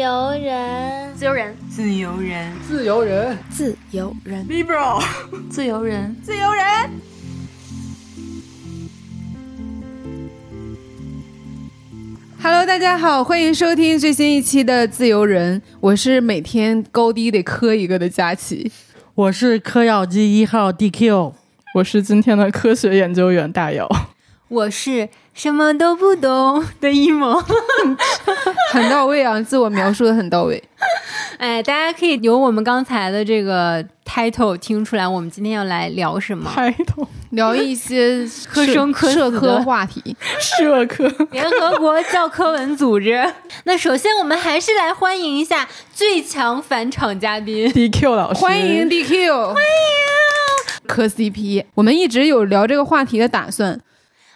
由人，自由人，自由人，自由人，自由人，Libro，自由人，自由人。Hello，大家好，欢迎收听最新一期的《自由人》，我是每天高低得磕一个的佳琪，我是嗑药机一号 DQ，我是今天的科学研究员大姚。我是什么都不懂的一萌，很到位啊，自我描述的很到位。哎，大家可以由我们刚才的这个 title 听出来，我们今天要来聊什么？title 聊一些科生科社科话题，社科联合国教科文组织。那首先我们还是来欢迎一下最强返场嘉宾 DQ 老师，欢迎 DQ，欢迎磕 CP。我们一直有聊这个话题的打算。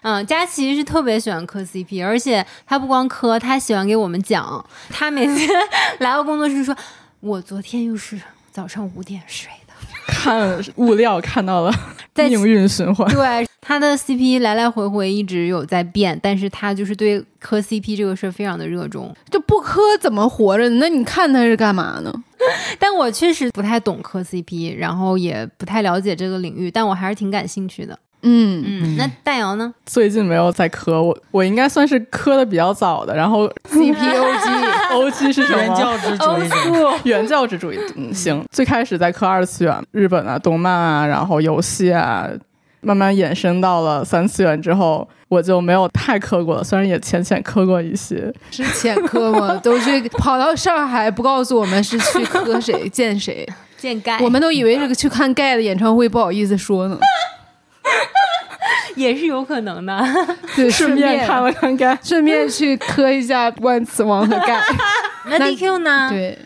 嗯，佳琪是特别喜欢磕 CP，而且他不光磕，他喜欢给我们讲。他每次 来到工作室说：“我昨天又是早上五点睡的。”看物料看到了命运循环。对，他的 CP 来来回回一直有在变，但是他就是对磕 CP 这个事儿非常的热衷。就不磕怎么活着？那你看他是干嘛呢？但我确实不太懂磕 CP，然后也不太了解这个领域，但我还是挺感兴趣的。嗯嗯，那大姚呢？最近没有在磕我，我应该算是磕的比较早的。然后 C P O G O G 是什么？原教旨主义。原教旨主义。嗯，行。最开始在磕二次元，日本啊，动漫啊，然后游戏啊，慢慢衍生到了三次元之后，我就没有太磕过了。虽然也浅浅磕过一些，是浅磕吗？都去 跑到上海，不告诉我们是去磕谁见谁 见盖，我们都以为是去看盖的演唱会，不好意思说呢。也是有可能的，对，顺便看了看盖，顺便去磕一下万磁王的盖。那 DQ 呢？对，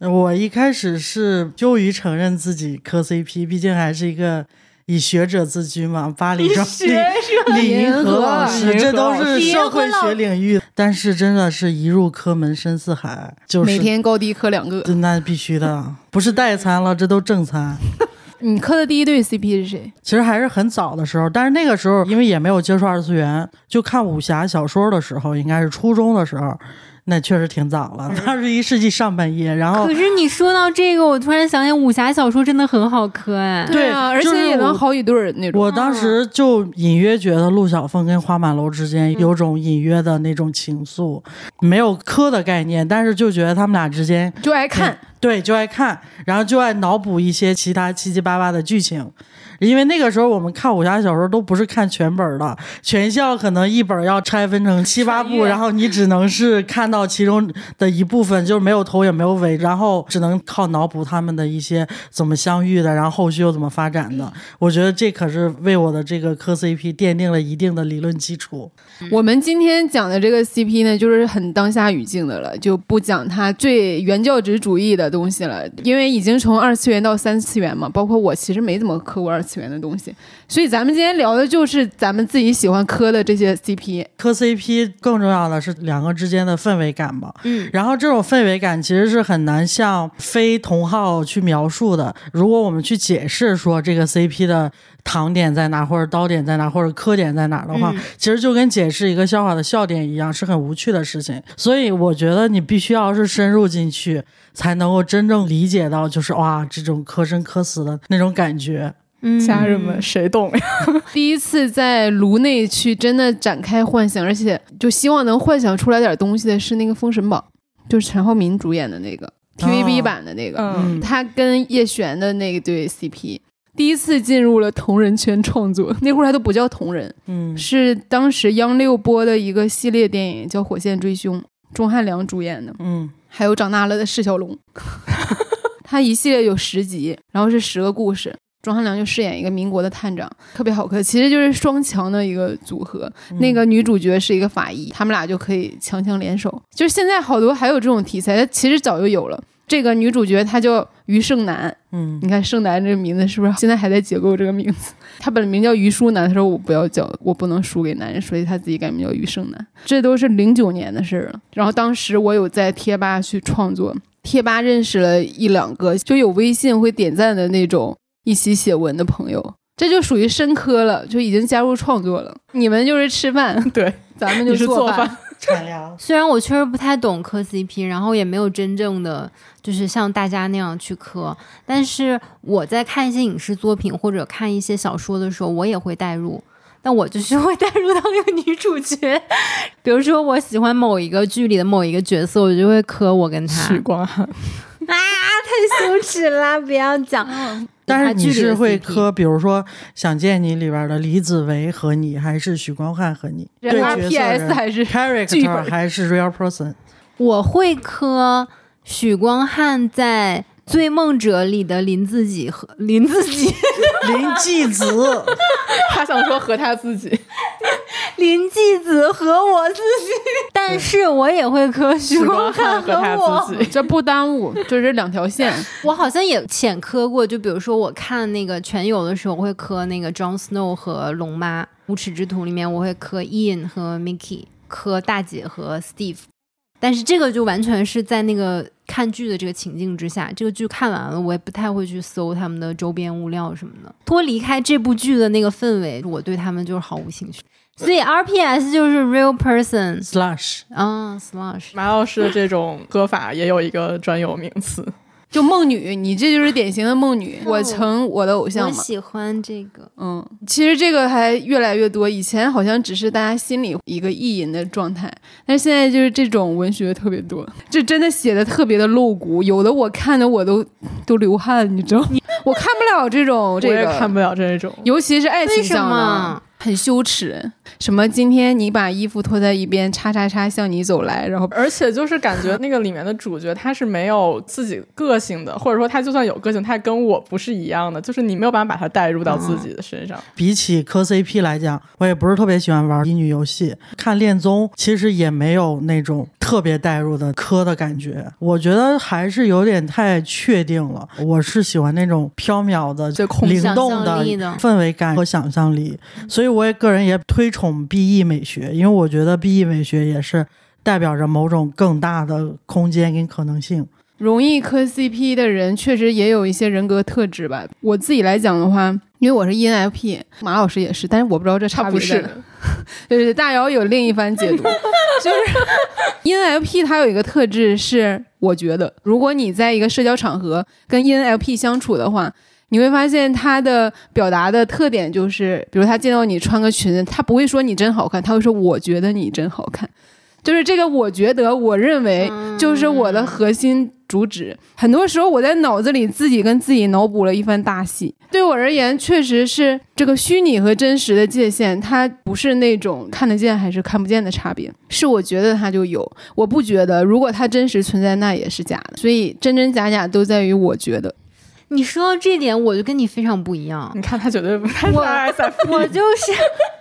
我一开始是羞于承认自己磕 CP，毕竟还是一个以学者自居嘛。巴黎中李李银河老师，这都是社会学领域。但是真的是一入科门深似海，就是每天高低磕两个，那必须的，不是代餐了，这都正餐。你磕的第一对 CP 是谁？其实还是很早的时候，但是那个时候因为也没有接触二次元，就看武侠小说的时候，应该是初中的时候。那确实挺早了，二十一世纪上半叶。然后，可是你说到这个，我突然想起武侠小说真的很好磕哎。对啊，而且也能好几对儿那种。我当时就隐约觉得陆小凤跟花满楼之间有种隐约的那种情愫，没有磕的概念，但是就觉得他们俩之间就爱看，对，就爱看，然后就爱脑补一些其他七七八八的剧情。因为那个时候我们看武侠小说都不是看全本的，全校可能一本要拆分成七八部，然后你只能是看到其中的一部分，就是没有头也没有尾，然后只能靠脑补他们的一些怎么相遇的，然后后续又怎么发展的。我觉得这可是为我的这个磕 CP 奠定了一定的理论基础。我们今天讲的这个 CP 呢，就是很当下语境的了，就不讲它最原教旨主义的东西了，因为已经从二次元到三次元嘛，包括我其实没怎么磕过二。次元的东西，所以咱们今天聊的就是咱们自己喜欢磕的这些 CP。磕 CP 更重要的是两个之间的氛围感吧。嗯，然后这种氛围感其实是很难向非同号去描述的。如果我们去解释说这个 CP 的糖点在哪，或者刀点在哪，或者磕点在哪的话，其实就跟解释一个笑话的笑点一样，是很无趣的事情。所以我觉得你必须要是深入进去，才能够真正理解到，就是哇，这种磕生磕死的那种感觉。家人们，谁懂呀？第一次在炉内去真的展开幻想，而且就希望能幻想出来点东西的是那个《封神榜》，就是陈浩民主演的那个 TVB 版的那个，嗯，他跟叶璇的那对 CP，第一次进入了同人圈创作，那会儿还都不叫同人，嗯，是当时央六播的一个系列电影叫《火线追凶》，钟汉良主演的，嗯，还有长大了的释小龙，他一系列有十集，然后是十个故事。庄汉良就饰演一个民国的探长，特别好磕，其实就是双强的一个组合。那个女主角是一个法医，他们俩就可以强强联手。就是现在好多还有这种题材，其实早就有了。这个女主角她叫于胜男，嗯，你看胜男这个名字是不是现在还在解构这个名字？她本名叫于淑男，她说我不要叫，我不能输给男人，所以她自己改名叫于胜男。这都是零九年的事儿了。然后当时我有在贴吧去创作，贴吧认识了一两个，就有微信会点赞的那种。一起写文的朋友，这就属于深科了，就已经加入创作了。你们就是吃饭，对，咱们就是做饭。虽然我确实不太懂磕 CP，然后也没有真正的就是像大家那样去磕，但是我在看一些影视作品或者看一些小说的时候，我也会代入。但我就是会带入到那个女主角，比如说我喜欢某一个剧里的某一个角色，我就会磕我跟他。许光汉啊，太羞耻啦！不要讲。但是你是会磕，比如说《想见你》里边的李子维和你，还是许光汉和你？对，PS 还是 character 还是 real person？我会磕许光汉在。《追梦者》里的林自己和林自己，林继子，他想说和他自己，林继子和我自己，但是我也会磕许光汉和他自己，这不耽误，就是两条线。我好像也浅磕过，就比如说我看那个全游的时候，我会磕那个 Jon Snow 和龙妈，《无耻之徒》里面我会磕 Ian 和 Mickey，磕大姐和 Steve。但是这个就完全是在那个看剧的这个情境之下，这个剧看完了，我也不太会去搜他们的周边物料什么的。脱离开这部剧的那个氛围，我对他们就是毫无兴趣。所以 RPS 就是 real person slash 啊 slash。马老师的这种歌法也有一个专有名词。就梦女，你这就是典型的梦女。我成我的偶像嘛。我喜欢这个。嗯，其实这个还越来越多。以前好像只是大家心里一个意淫的状态，但是现在就是这种文学特别多，这真的写的特别的露骨。有的我看的我都都流汗，你知道？我看不了这种，我也看不了这种，尤其是爱情向的。很羞耻，什么？今天你把衣服脱在一边，叉叉叉向你走来，然后而且就是感觉那个里面的主角他是没有自己个性的，或者说他就算有个性，他跟我不是一样的，就是你没有办法把他带入到自己的身上。比起磕 CP 来讲，我也不是特别喜欢玩乙女游戏，看恋综其实也没有那种特别带入的磕的感觉。我觉得还是有点太确定了。我是喜欢那种飘渺的、灵动的氛围感和想象力，所以。我也个人也推崇 B E 美学，因为我觉得 B E 美学也是代表着某种更大的空间跟可能性。容易磕 CP 的人确实也有一些人格特质吧。我自己来讲的话，因为我是 ENFP，马老师也是，但是我不知道这差不是。对，大姚有另一番解读，就是 ENFP 它有一个特质是，我觉得如果你在一个社交场合跟 ENFP 相处的话。你会发现他的表达的特点就是，比如他见到你穿个裙子，他不会说你真好看，他会说我觉得你真好看，就是这个我觉得我认为就是我的核心主旨。很多时候我在脑子里自己跟自己脑补了一番大戏。对我而言，确实是这个虚拟和真实的界限，它不是那种看得见还是看不见的差别，是我觉得它就有，我不觉得。如果它真实存在，那也是假的。所以真真假假都在于我觉得。你说到这点，我就跟你非常不一样。你看他绝对不太我 我就是，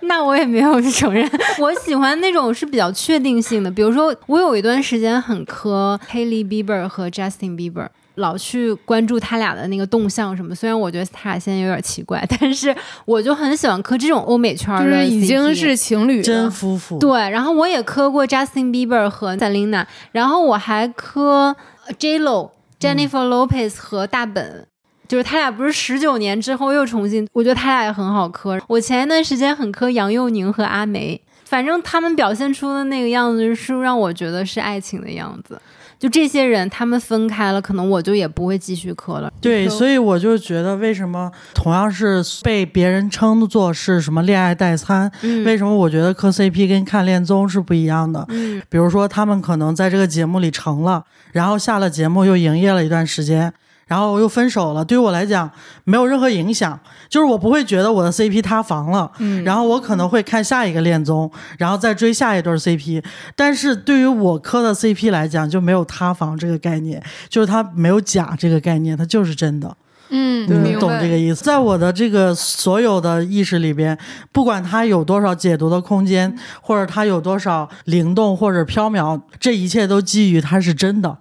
那我也没有承认。我喜欢那种是比较确定性的，比如说我有一段时间很磕 Haley Bieber 和 Justin Bieber，老去关注他俩的那个动向什么。虽然我觉得他俩现在有点奇怪，但是我就很喜欢磕这种欧美圈的，就是已经是情侣真夫妇。对，然后我也磕过 Justin Bieber 和 Selena，然后我还磕 J Lo、Jennifer Lopez 和大本。就是他俩不是十九年之后又重新，我觉得他俩也很好磕。我前一段时间很磕杨佑宁和阿梅，反正他们表现出的那个样子是让我觉得是爱情的样子。就这些人，他们分开了，可能我就也不会继续磕了。对，所以我就觉得，为什么同样是被别人称作是什么恋爱代餐，为什么我觉得磕 CP 跟看恋综是不一样的？嗯，比如说他们可能在这个节目里成了，然后下了节目又营业了一段时间。然后又分手了，对于我来讲没有任何影响，就是我不会觉得我的 CP 塌房了，嗯，然后我可能会看下一个恋综，然后再追下一对 CP，但是对于我磕的 CP 来讲就没有塌房这个概念，就是它没有假这个概念，它就是真的，嗯，你懂这个意思？在我的这个所有的意识里边，不管它有多少解读的空间，或者它有多少灵动或者飘渺，这一切都基于它是真的。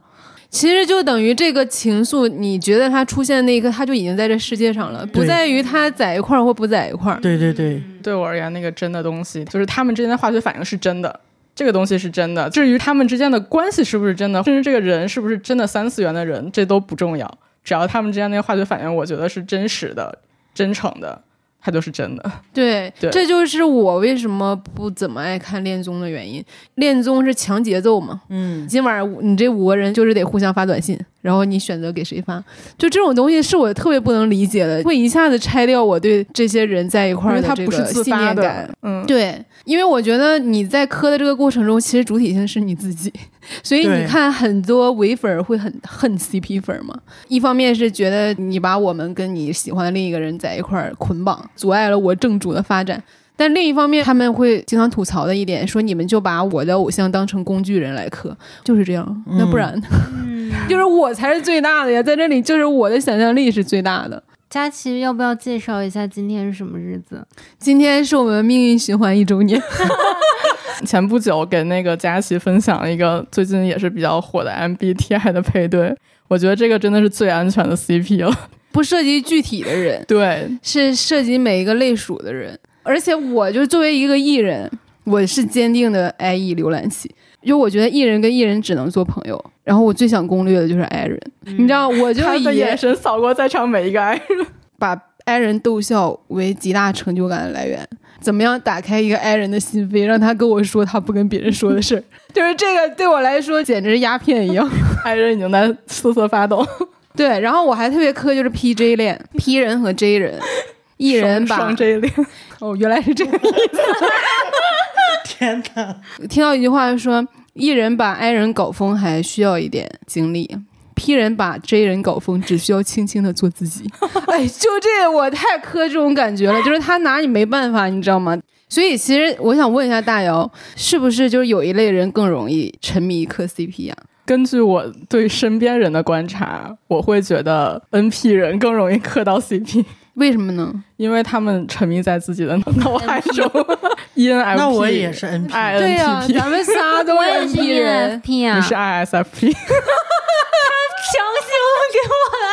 其实就等于这个情愫，你觉得它出现的那一刻，它就已经在这世界上了，不在于它在一块儿或不在一块儿。对对对，对我而言，那个真的东西，就是他们之间的化学反应是真的，这个东西是真的。至于他们之间的关系是不是真的，甚至这个人是不是真的三次元的人，这都不重要。只要他们之间那个化学反应，我觉得是真实的、真诚的，它就是真的。对，这就是我为什么不怎么爱看恋综的原因。恋综是强节奏嘛，嗯，今晚你这五个人就是得互相发短信，然后你选择给谁发，就这种东西是我特别不能理解的，会一下子拆掉我对这些人在一块儿的这个信念感。嗯，对，因为我觉得你在磕的这个过程中，其实主体性是你自己，所以你看很多伪粉会很恨 CP 粉嘛。一方面是觉得你把我们跟你喜欢的另一个人在一块儿捆绑，阻碍了我正主的发展。但另一方面，他们会经常吐槽的一点，说你们就把我的偶像当成工具人来磕，就是这样。那不然，就是我才是最大的呀，在这里就是我的想象力是最大的。佳琪，要不要介绍一下今天是什么日子？今天是我们命运循环一周年。前不久给那个佳琪分享了一个最近也是比较火的 MBTI 的配对，我觉得这个真的是最安全的 CP 了，不涉及具体的人，对，是涉及每一个类属的人。而且我就作为一个艺人，我是坚定的 I E 浏览器，就我觉得艺人跟艺人只能做朋友。然后我最想攻略的就是 I 人，你知道，我就以眼神扫过在场每一个 I 人，把 I 人逗笑为极大成就感的来源。怎么样打开一个 I 人的心扉，让他跟我说他不跟别人说的事儿，就是这个对我来说简直鸦片一样。I 人已经在瑟瑟发抖。对，然后我还特别磕就是 P J 恋，P 人和 J 人。艺人把 J 恋哦，原来是这个意思。天哪！听到一句话说，艺人把 I 人搞疯还需要一点精力，P 人把 J 人搞疯只需要轻轻的做自己。哎，就这我太磕这种感觉了，就是他拿你没办法，你知道吗？所以其实我想问一下大姚，是不是就是有一类人更容易沉迷磕 CP 呀？根据我对身边人的观察，我会觉得 NP 人更容易磕到 CP。为什么呢？因为他们沉迷在自己的脑海中。ENFP，那我也是 NP。对呀，咱们仨都是 NP 啊。你是 ISFP。强行给我按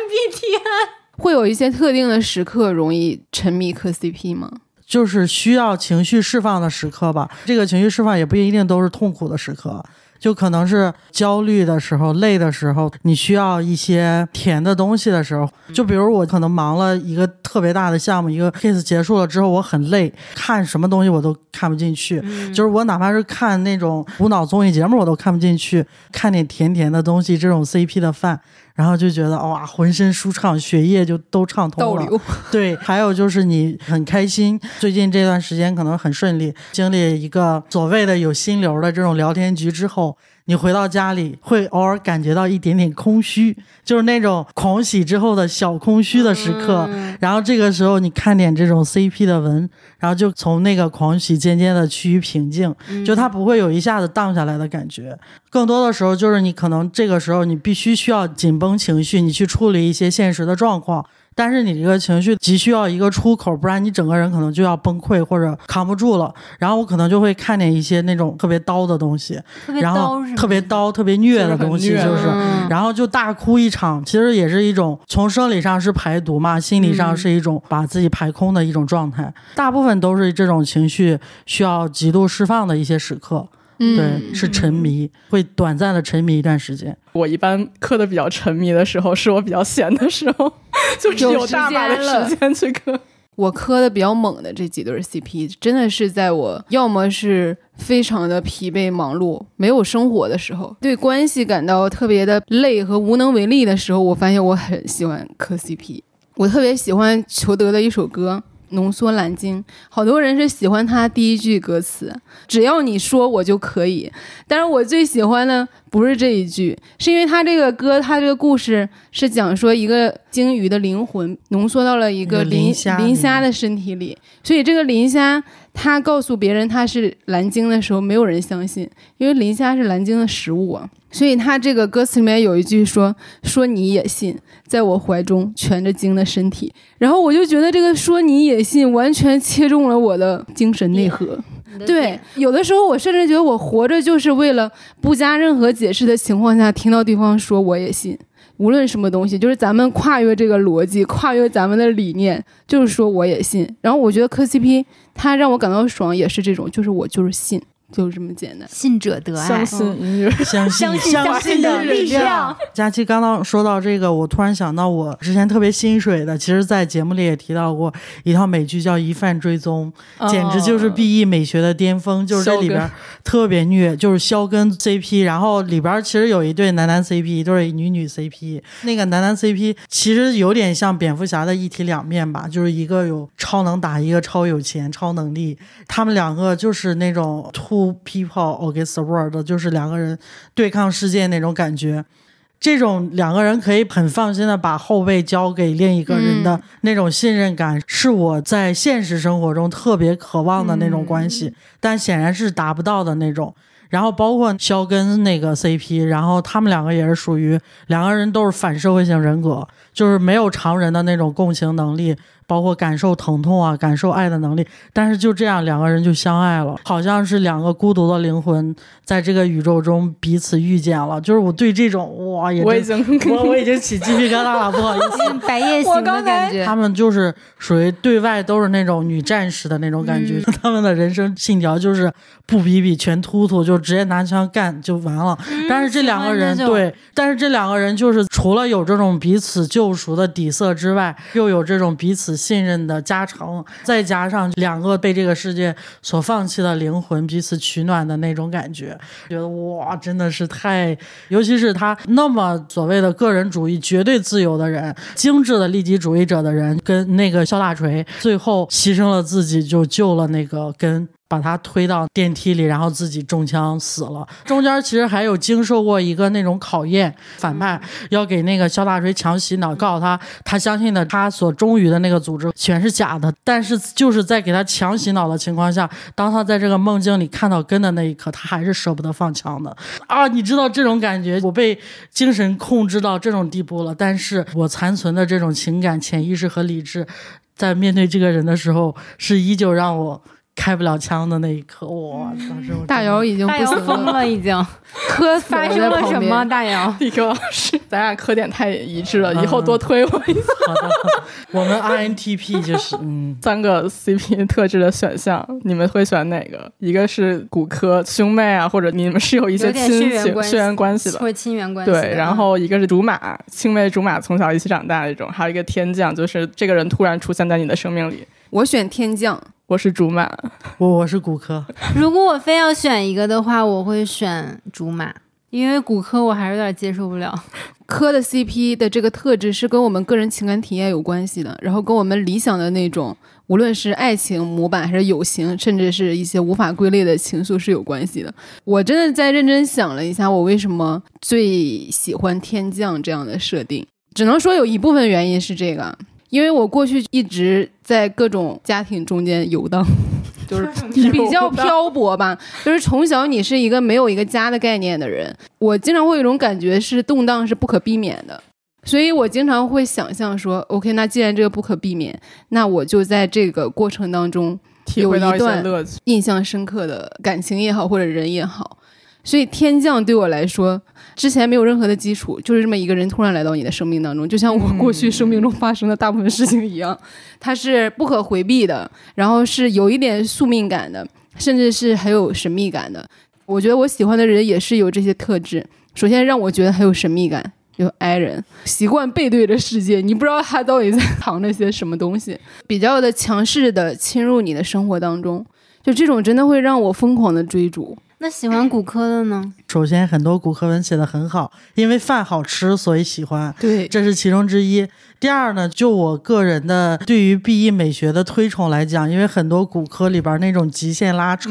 MBTI。会有一些特定的时刻容易沉迷磕 CP 吗？就是需要情绪释放的时刻吧。这个情绪释放也不一定都是痛苦的时刻。就可能是焦虑的时候、累的时候，你需要一些甜的东西的时候。就比如我可能忙了一个特别大的项目，一个 case 结束了之后，我很累，看什么东西我都看不进去。就是我哪怕是看那种无脑综艺节目，我都看不进去。看点甜甜的东西，这种 CP 的饭。然后就觉得哇，浑身舒畅，血液就都畅通了。对，还有就是你很开心，最近这段时间可能很顺利，经历一个所谓的有心流的这种聊天局之后。你回到家里会偶尔感觉到一点点空虚，就是那种狂喜之后的小空虚的时刻。然后这个时候你看点这种 CP 的文，然后就从那个狂喜渐渐的趋于平静，就它不会有一下子荡下来的感觉。更多的时候就是你可能这个时候你必须需要紧绷情绪，你去处理一些现实的状况。但是你这个情绪急需要一个出口，不然你整个人可能就要崩溃或者扛不住了。然后我可能就会看见一些那种特别刀的东西，然后特别刀、特别虐的东西，就是，然后就大哭一场。其实也是一种从生理上是排毒嘛，心理上是一种把自己排空的一种状态。大部分都是这种情绪需要极度释放的一些时刻。嗯对，是沉迷，会短暂的沉迷一段时间。我一般磕的比较沉迷的时候，是我比较闲的时候，就只有大把的时间去磕。我磕的比较猛的这几对 CP，真的是在我要么是非常的疲惫忙碌、没有生活的时候，对关系感到特别的累和无能为力的时候，我发现我很喜欢磕 CP。我特别喜欢裘德的一首歌。浓缩蓝鲸，好多人是喜欢他第一句歌词，只要你说我就可以。但是我最喜欢的不是这一句，是因为他这个歌，他这个故事是讲说一个鲸鱼的灵魂浓缩到了一个磷磷虾的身体里，所以这个磷虾他告诉别人他是蓝鲸的时候，没有人相信，因为磷虾是蓝鲸的食物啊。所以他这个歌词里面有一句说说你也信，在我怀中蜷着鲸的身体，然后我就觉得这个说你也信完全切中了我的精神内核。对，有的时候我甚至觉得我活着就是为了不加任何解释的情况下听到对方说我也信，无论什么东西，就是咱们跨越这个逻辑，跨越咱们的理念，就是说我也信。然后我觉得磕 CP 他让我感到爽，也是这种，就是我就是信。就这么简单。信者得爱，相信相信相信的力量。佳期刚刚说到这个，我突然想到，我之前特别心水的，其实，在节目里也提到过一套美剧叫《疑犯追踪》，简直就是 B E 美学的巅峰，就是这里边特别虐，就是肖跟 CP，然后里边其实有一对男男 CP，一对女女 CP，那个男男 CP 其实有点像蝙蝠侠的一体两面吧，就是一个有超能打，一个超有钱、超能力，他们两个就是那种突。People against the world，就是两个人对抗世界那种感觉。这种两个人可以很放心的把后背交给另一个人的那种信任感，是我在现实生活中特别渴望的那种关系，但显然是达不到的那种。然后包括肖跟那个 CP，然后他们两个也是属于两个人都是反社会性人格，就是没有常人的那种共情能力。包括感受疼痛啊，感受爱的能力，但是就这样两个人就相爱了，好像是两个孤独的灵魂在这个宇宙中彼此遇见了。就是我对这种哇，也我已经 我我已经起鸡皮疙瘩了，不好意思，白夜行的感觉。他们就是属于对外都是那种女战士的那种感觉，他们的人生信条就是不比比全突突，就直接拿枪干就完了。但是这两个人对，但是这两个人就是除了有这种彼此救赎的底色之外，又有这种彼此。信任的加成，再加上两个被这个世界所放弃的灵魂彼此取暖的那种感觉，觉得哇，真的是太，尤其是他那么所谓的个人主义、绝对自由的人，精致的利己主义者的人，跟那个肖大锤最后牺牲了自己，就救了那个跟。把他推到电梯里，然后自己中枪死了。中间其实还有经受过一个那种考验，反派要给那个肖大锤强洗脑，告诉他他相信的他所忠于的那个组织全是假的。但是就是在给他强洗脑的情况下，当他在这个梦境里看到根的那一刻，他还是舍不得放枪的啊！你知道这种感觉，我被精神控制到这种地步了，但是我残存的这种情感、潜意识和理智，在面对这个人的时候，是依旧让我。开不了枪的那一刻，哇！当时大姚已经大姚疯了，已经磕发生了什么？大姚，李哥老师，咱俩磕点太一致了，以后多推我一次。好的，我们 INTP 就是嗯，三个 CP 特质的选项，你们会选哪个？一个是骨科兄妹啊，或者你们是有一些亲情血缘关系的，或者亲缘关系。对，然后一个是竹马，青梅竹马，从小一起长大那种，还有一个天降，就是这个人突然出现在你的生命里。我选天降。我是竹马，我我是骨科。如果我非要选一个的话，我会选竹马，因为骨科我还是有点接受不了。科的 CP 的这个特质是跟我们个人情感体验有关系的，然后跟我们理想的那种，无论是爱情模板还是友情，甚至是一些无法归类的情愫是有关系的。我真的在认真想了一下，我为什么最喜欢天降这样的设定，只能说有一部分原因是这个。因为我过去一直在各种家庭中间游荡，就是 比较漂泊吧。就是从小你是一个没有一个家的概念的人，我经常会有一种感觉是动荡是不可避免的，所以我经常会想象说，OK，那既然这个不可避免，那我就在这个过程当中有一段印象深刻的感情也好，或者人也好。所以天降对我来说。之前没有任何的基础，就是这么一个人突然来到你的生命当中，就像我过去生命中发生的大部分事情一样，它是不可回避的，然后是有一点宿命感的，甚至是很有神秘感的。我觉得我喜欢的人也是有这些特质。首先让我觉得很有神秘感，有 I 人习惯背对着世界，你不知道他到底在藏着些什么东西，比较的强势的侵入你的生活当中，就这种真的会让我疯狂的追逐。那喜欢骨科的呢？首先，很多骨科文写的很好，因为饭好吃，所以喜欢。对，这是其中之一。第二呢，就我个人的对于 B E 美学的推崇来讲，因为很多骨科里边那种极限拉扯，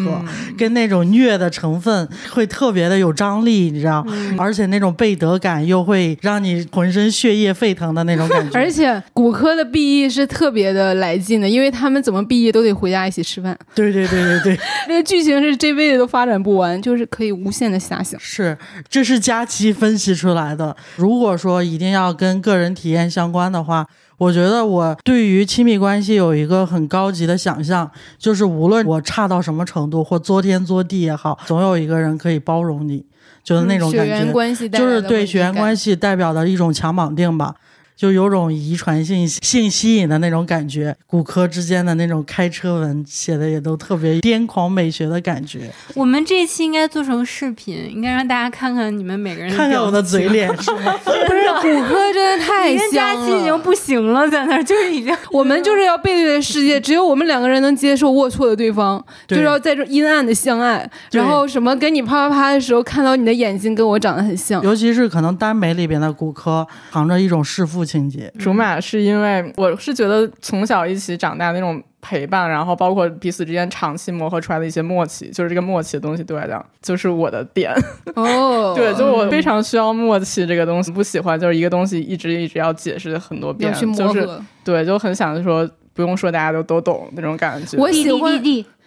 跟那种虐的成分会特别的有张力，你知道？而且那种背德感又会让你浑身血液沸腾的那种感觉。而且骨科的 B E 是特别的来劲的，因为他们怎么 B E 都得回家一起吃饭。对对对对对，这个 剧情是这辈子都发展不完，就是可以无限的遐想。是，这是佳期分析出来的。如果说一定要跟个人体验相关的。话，我觉得我对于亲密关系有一个很高级的想象，就是无论我差到什么程度，或作天作地也好，总有一个人可以包容你，就是那种感觉，关系就是对血缘关系代表的一种强绑定吧。就有种遗传性性吸引的那种感觉。骨科之间的那种开车文写的也都特别癫狂美学的感觉。我们这期应该做成视频，应该让大家看看你们每个人看看我的嘴脸是吗？不是骨科真的太香了，已经不行了，在那儿就是已经。我们就是要背对着世界，只有我们两个人能接受龌龊的对方，就是要在这阴暗的相爱。然后什么跟你啪啪啪的时候，看到你的眼睛跟我长得很像，尤其是可能耽美里边的骨科藏着一种弑父情节。竹马是因为我是觉得从小一起长大那种陪伴，然后包括彼此之间长期磨合出来的一些默契，就是这个默契的东西对我来讲就是我的点。哦，对，就我非常需要默契这个东西，不喜欢就是一个东西一直一直要解释很多遍，就是对，就很想说不用说大家都都懂那种感觉。我喜欢。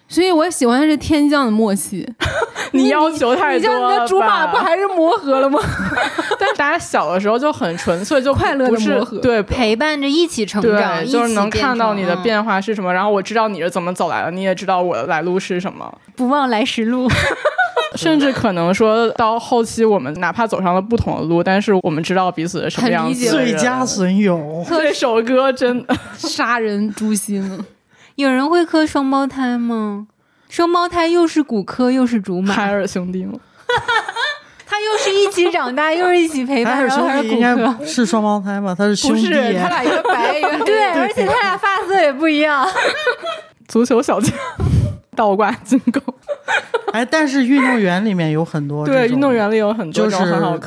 所以我喜欢的是天降的默契，你要求太多了。你的竹马不还是磨合了吗？但是大家小的时候就很纯粹，就快乐的磨合，对，陪伴着一起成长，就是能看到你的变化是什么，然后我知道你是怎么走来的，你也知道我的来路是什么，不忘来时路。甚至可能说到后期，我们哪怕走上了不同的路，但是我们知道彼此是什么样子。最佳损友，这首歌真的杀人诛心。有人会磕双胞胎吗？双胞胎又是骨科又是竹马，海尔兄弟吗？他又是一起长大，又是一起陪伴，然后还是骨科，是双胞胎吗？他是兄弟，他俩一个白一个 对，而且他俩发色也不一样。足球小将，倒挂金钩。哎，但是运动员里面有很多，对，运动员里有很多，就是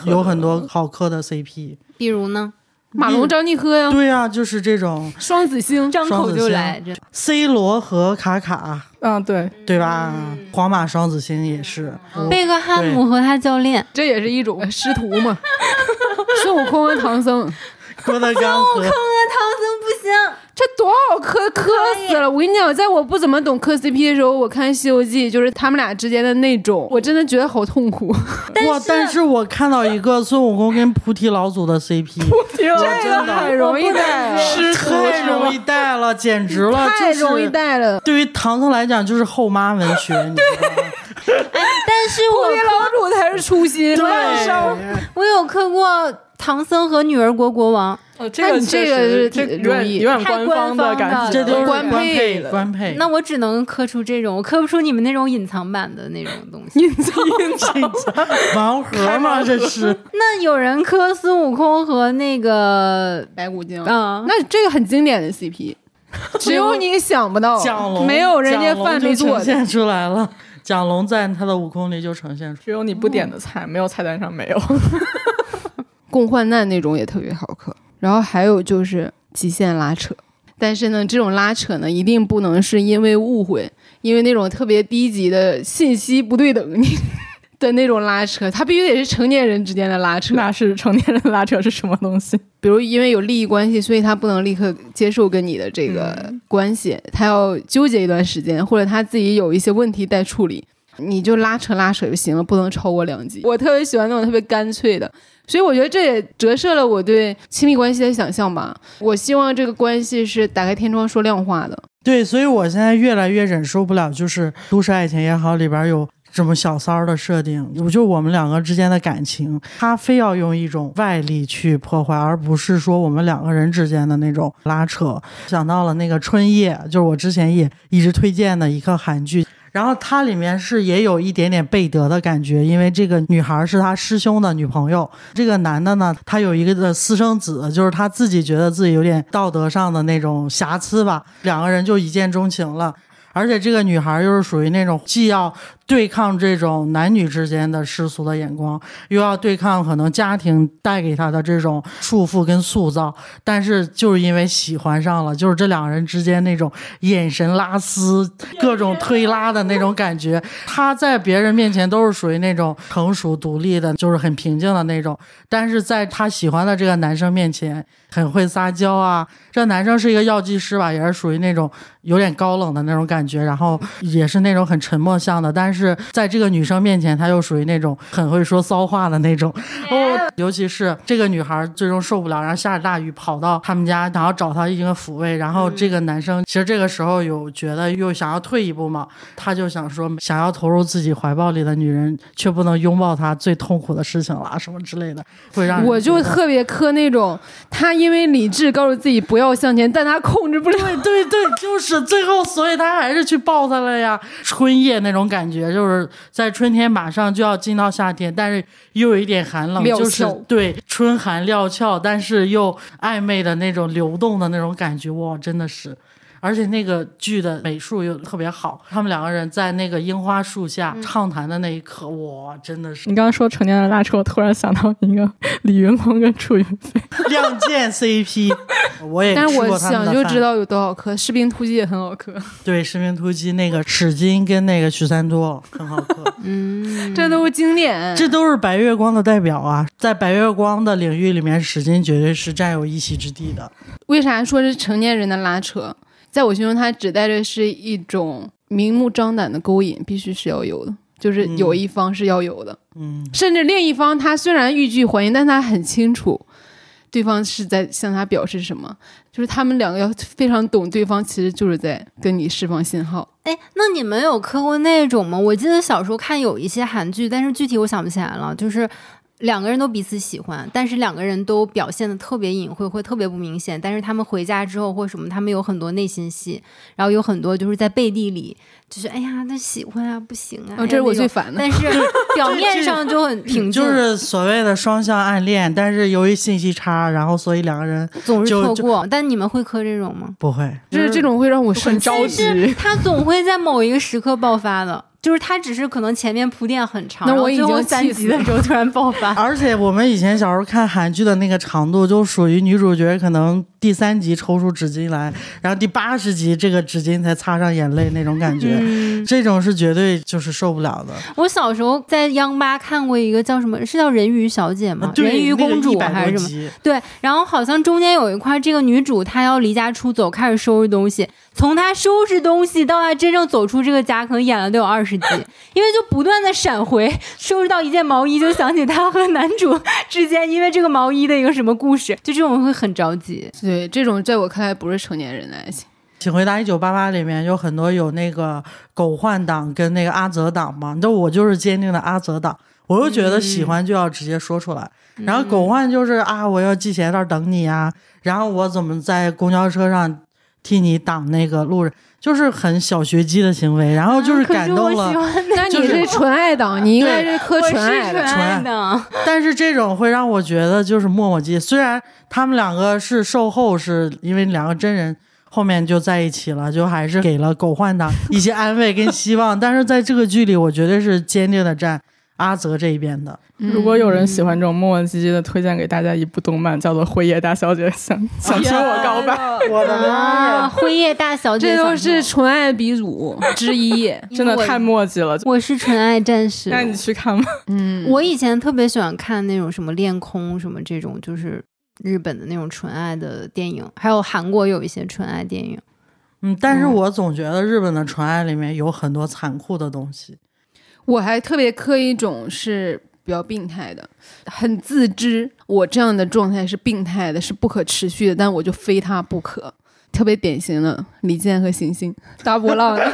有很多好磕的 CP，比如呢？马龙、张继科呀，对呀，就是这种双子星，张口就来。C 罗和卡卡，嗯，对，对吧？皇马双子星也是。贝克汉姆和他教练，这也是一种师徒嘛。孙悟空和唐僧。郭德纲孙悟空和唐僧不行，这多少磕磕死了！我跟你讲，在我不怎么懂磕 CP 的时候，我看《西游记》，就是他们俩之间的那种，我真的觉得好痛苦。哇！但是我看到一个孙悟空跟菩提老祖的 CP，真的很容易带，太容易带了，简直了，太容易带了。对于唐僧来讲，就是后妈文学，你知道吗？但是 菩提老祖才是初心。对，我有磕过。唐僧和女儿国国王，这个这个是这有点有点官方的感觉，这都是官配的官配。那我只能磕出这种，我磕不出你们那种隐藏版的那种东西。隐藏隐藏盲盒吗？这是。那有人磕孙悟空和那个白骨精啊？那这个很经典的 CP，只有你想不到，没有人家范没做呈现出来了。蒋龙在他的悟空里就呈现出，只有你不点的菜，没有菜单上没有。共患难那种也特别好磕，然后还有就是极限拉扯，但是呢，这种拉扯呢，一定不能是因为误会，因为那种特别低级的信息不对等你 的那种拉扯，它必须得是成年人之间的拉扯。那是成年人拉扯是什么东西？比如因为有利益关系，所以他不能立刻接受跟你的这个关系，他要纠结一段时间，或者他自己有一些问题待处理，你就拉扯拉扯就行了，不能超过两级。我特别喜欢那种特别干脆的。所以我觉得这也折射了我对亲密关系的想象吧。我希望这个关系是打开天窗说亮话的。对，所以我现在越来越忍受不了，就是都市爱情也好，里边有这么小三儿的设定，我就我们两个之间的感情，他非要用一种外力去破坏，而不是说我们两个人之间的那种拉扯。想到了那个春夜，就是我之前也一直推荐的一个韩剧。然后他里面是也有一点点贝德的感觉，因为这个女孩是他师兄的女朋友，这个男的呢，他有一个的私生子，就是他自己觉得自己有点道德上的那种瑕疵吧，两个人就一见钟情了。而且这个女孩又是属于那种既要对抗这种男女之间的世俗的眼光，又要对抗可能家庭带给他的这种束缚跟塑造，但是就是因为喜欢上了，就是这两人之间那种眼神拉丝、各种推拉的那种感觉。他在别人面前都是属于那种成熟独立的，就是很平静的那种，但是在他喜欢的这个男生面前。很会撒娇啊！这男生是一个药剂师吧，也是属于那种有点高冷的那种感觉，然后也是那种很沉默向的。但是在这个女生面前，他又属于那种很会说骚话的那种。哦，尤其是这个女孩最终受不了，然后下着大雨跑到他们家，然后找他一个抚慰。然后这个男生其实这个时候有觉得又想要退一步嘛，他就想说想要投入自己怀抱里的女人，却不能拥抱她最痛苦的事情了，什么之类的，会让我就特别磕那种他因为理智告诉自己不要向前，但他控制不了。对对对，就是最后，所以他还是去抱她了呀。春夜那种感觉，就是在春天马上就要进到夏天，但是又有一点寒冷，就是对春寒料峭，但是又暧昧的那种流动的那种感觉，哇，真的是。而且那个剧的美术又特别好，他们两个人在那个樱花树下畅谈的那一刻，哇，真的是！你刚刚说成年人拉扯，我突然想到一个李云龙跟楚云飞 亮剑 CP，我也。但是我想就知道有多好磕，《士兵突击》也很好磕。对，《士兵突击》那个史金跟那个许三多很好磕。嗯，这都是经典，这都是白月光的代表啊！在白月光的领域里面，史金绝对是占有一席之地的。为啥说是成年人的拉扯？在我心中，它指代的是一种明目张胆的勾引，必须是要有的，就是有一方是要有的，嗯，甚至另一方他虽然欲拒还迎，但他很清楚对方是在向他表示什么，就是他们两个要非常懂对方，其实就是在跟你释放信号。哎，那你们有磕过那种吗？我记得小时候看有一些韩剧，但是具体我想不起来了，就是。两个人都彼此喜欢，但是两个人都表现的特别隐晦，会特别不明显。但是他们回家之后或什么，他们有很多内心戏，然后有很多就是在背地里，就是哎呀，他喜欢啊，不行啊，这是我最烦的。但是 表面上就很平静，就是所谓的双向暗恋。但是由于信息差，然后所以两个人总是错过。但你们会磕这种吗？不会，就是这种会让我很着急。他总会在某一个时刻爆发的。就是他只是可能前面铺垫很长，那我已经三集的时候突然爆发。而且我们以前小时候看韩剧的那个长度，就属于女主角可能第三集抽出纸巾来，然后第八十集这个纸巾才擦上眼泪那种感觉，这种是绝对就是受不了的。我小时候在央八看过一个叫什么，是叫《人鱼小姐》吗？人鱼公主还是什么？对，然后好像中间有一块，这个女主她要离家出走，开始收拾东西。从他收拾东西到他真正走出这个家，可能演了都有二十集，因为就不断的闪回，收拾到一件毛衣，就想起他和男主之间因为这个毛衣的一个什么故事，就这种会很着急。对，这种在我看来不是成年人的爱情。请回答一九八八里面有很多有那个狗焕党跟那个阿泽党嘛，那我就是坚定的阿泽党，我又觉得喜欢就要直接说出来，然后狗焕就是啊，我要系鞋带等你呀，然后我怎么在公交车上。替你挡那个路人，就是很小学鸡的行为，然后就是感动了。那你是纯爱党，你应该是磕纯爱的。纯爱党，但是这种会让我觉得就是磨磨唧。虽然他们两个是售后，是因为两个真人后面就在一起了，就还是给了狗焕党一些安慰跟希望。但是在这个剧里，我绝对是坚定的站。阿泽这一边的，如果有人喜欢这种磨磨唧唧的，推荐给大家一部动漫，叫做《辉夜大小姐》，想想听我告白。我的妈！辉夜大小姐，这都是纯爱鼻祖之一，真的太墨迹了。我是纯爱战士，那你去看吧。嗯，我以前特别喜欢看那种什么恋空什么这种，就是日本的那种纯爱的电影，还有韩国有一些纯爱电影。嗯，但是我总觉得日本的纯爱里面有很多残酷的东西。我还特别磕一种是比较病态的，很自知我这样的状态是病态的，是不可持续的，但我就非他不可。特别典型的李健和星星大波浪。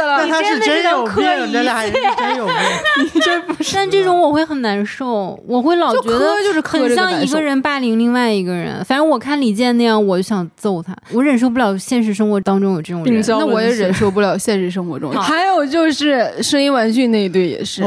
死了！你他是真有病，这俩人真有病。你这不是？但这种我会很难受，我会老觉得就是很像一个人霸凌另外一个人。反正我看李健那样，我就想揍他。我忍受不了现实生活当中有这种人，那我也忍受不了现实生活中。还有就是声音玩具那一对也是，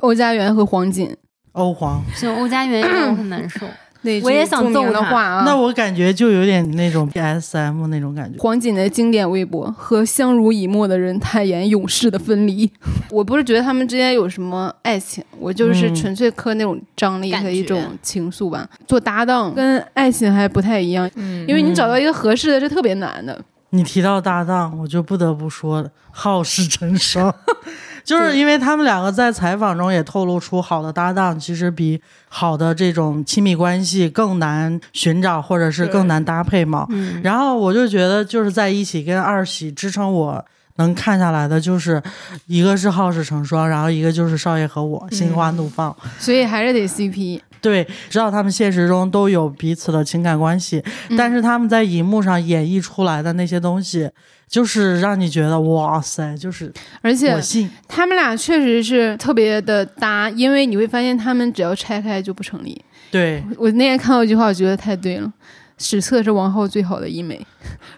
欧家园和黄锦，欧黄。行，欧家园让我很难受。我也想揍的话啊，那我感觉就有点那种 P S M 那种感觉。黄锦的经典微博和相濡以沫的人坦言永世的分离。我不是觉得他们之间有什么爱情，我就是纯粹磕那种张力和一种情愫吧。做搭档跟爱情还不太一样，因为你找到一个合适的是特别难的。你提到搭档，我就不得不说好事成双。就是因为他们两个在采访中也透露出，好的搭档其实比好的这种亲密关系更难寻找，或者是更难搭配嘛。然后我就觉得，就是在一起跟二喜支撑我能看下来的就是一个是好事成双，然后一个就是少爷和我心花怒放，所以还是得 CP。对，知道他们现实中都有彼此的情感关系，但是他们在荧幕上演绎出来的那些东西，就是让你觉得哇塞，就是而且我信他们俩确实是特别的搭，因为你会发现他们只要拆开就不成立。对我那天看到一句话，我觉得太对了。史册是王浩最好的医美，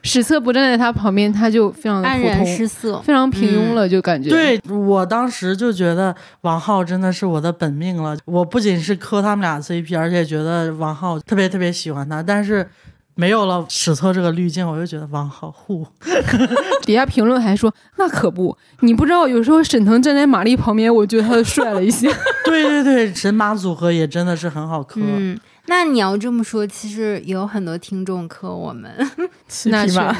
史册不站在他旁边，他就非常的黯然失色，非常平庸了，就感觉。对我当时就觉得王浩真的是我的本命了。我不仅是磕他们俩 CP，而且觉得王浩特别特别喜欢他。但是没有了史册这个滤镜，我就觉得王浩护。底下评论还说那可不，你不知道有时候沈腾站在马丽旁边，我觉得他帅了一些。对对对，神马组合也真的是很好磕。那你要这么说，其实有很多听众磕我们，那确实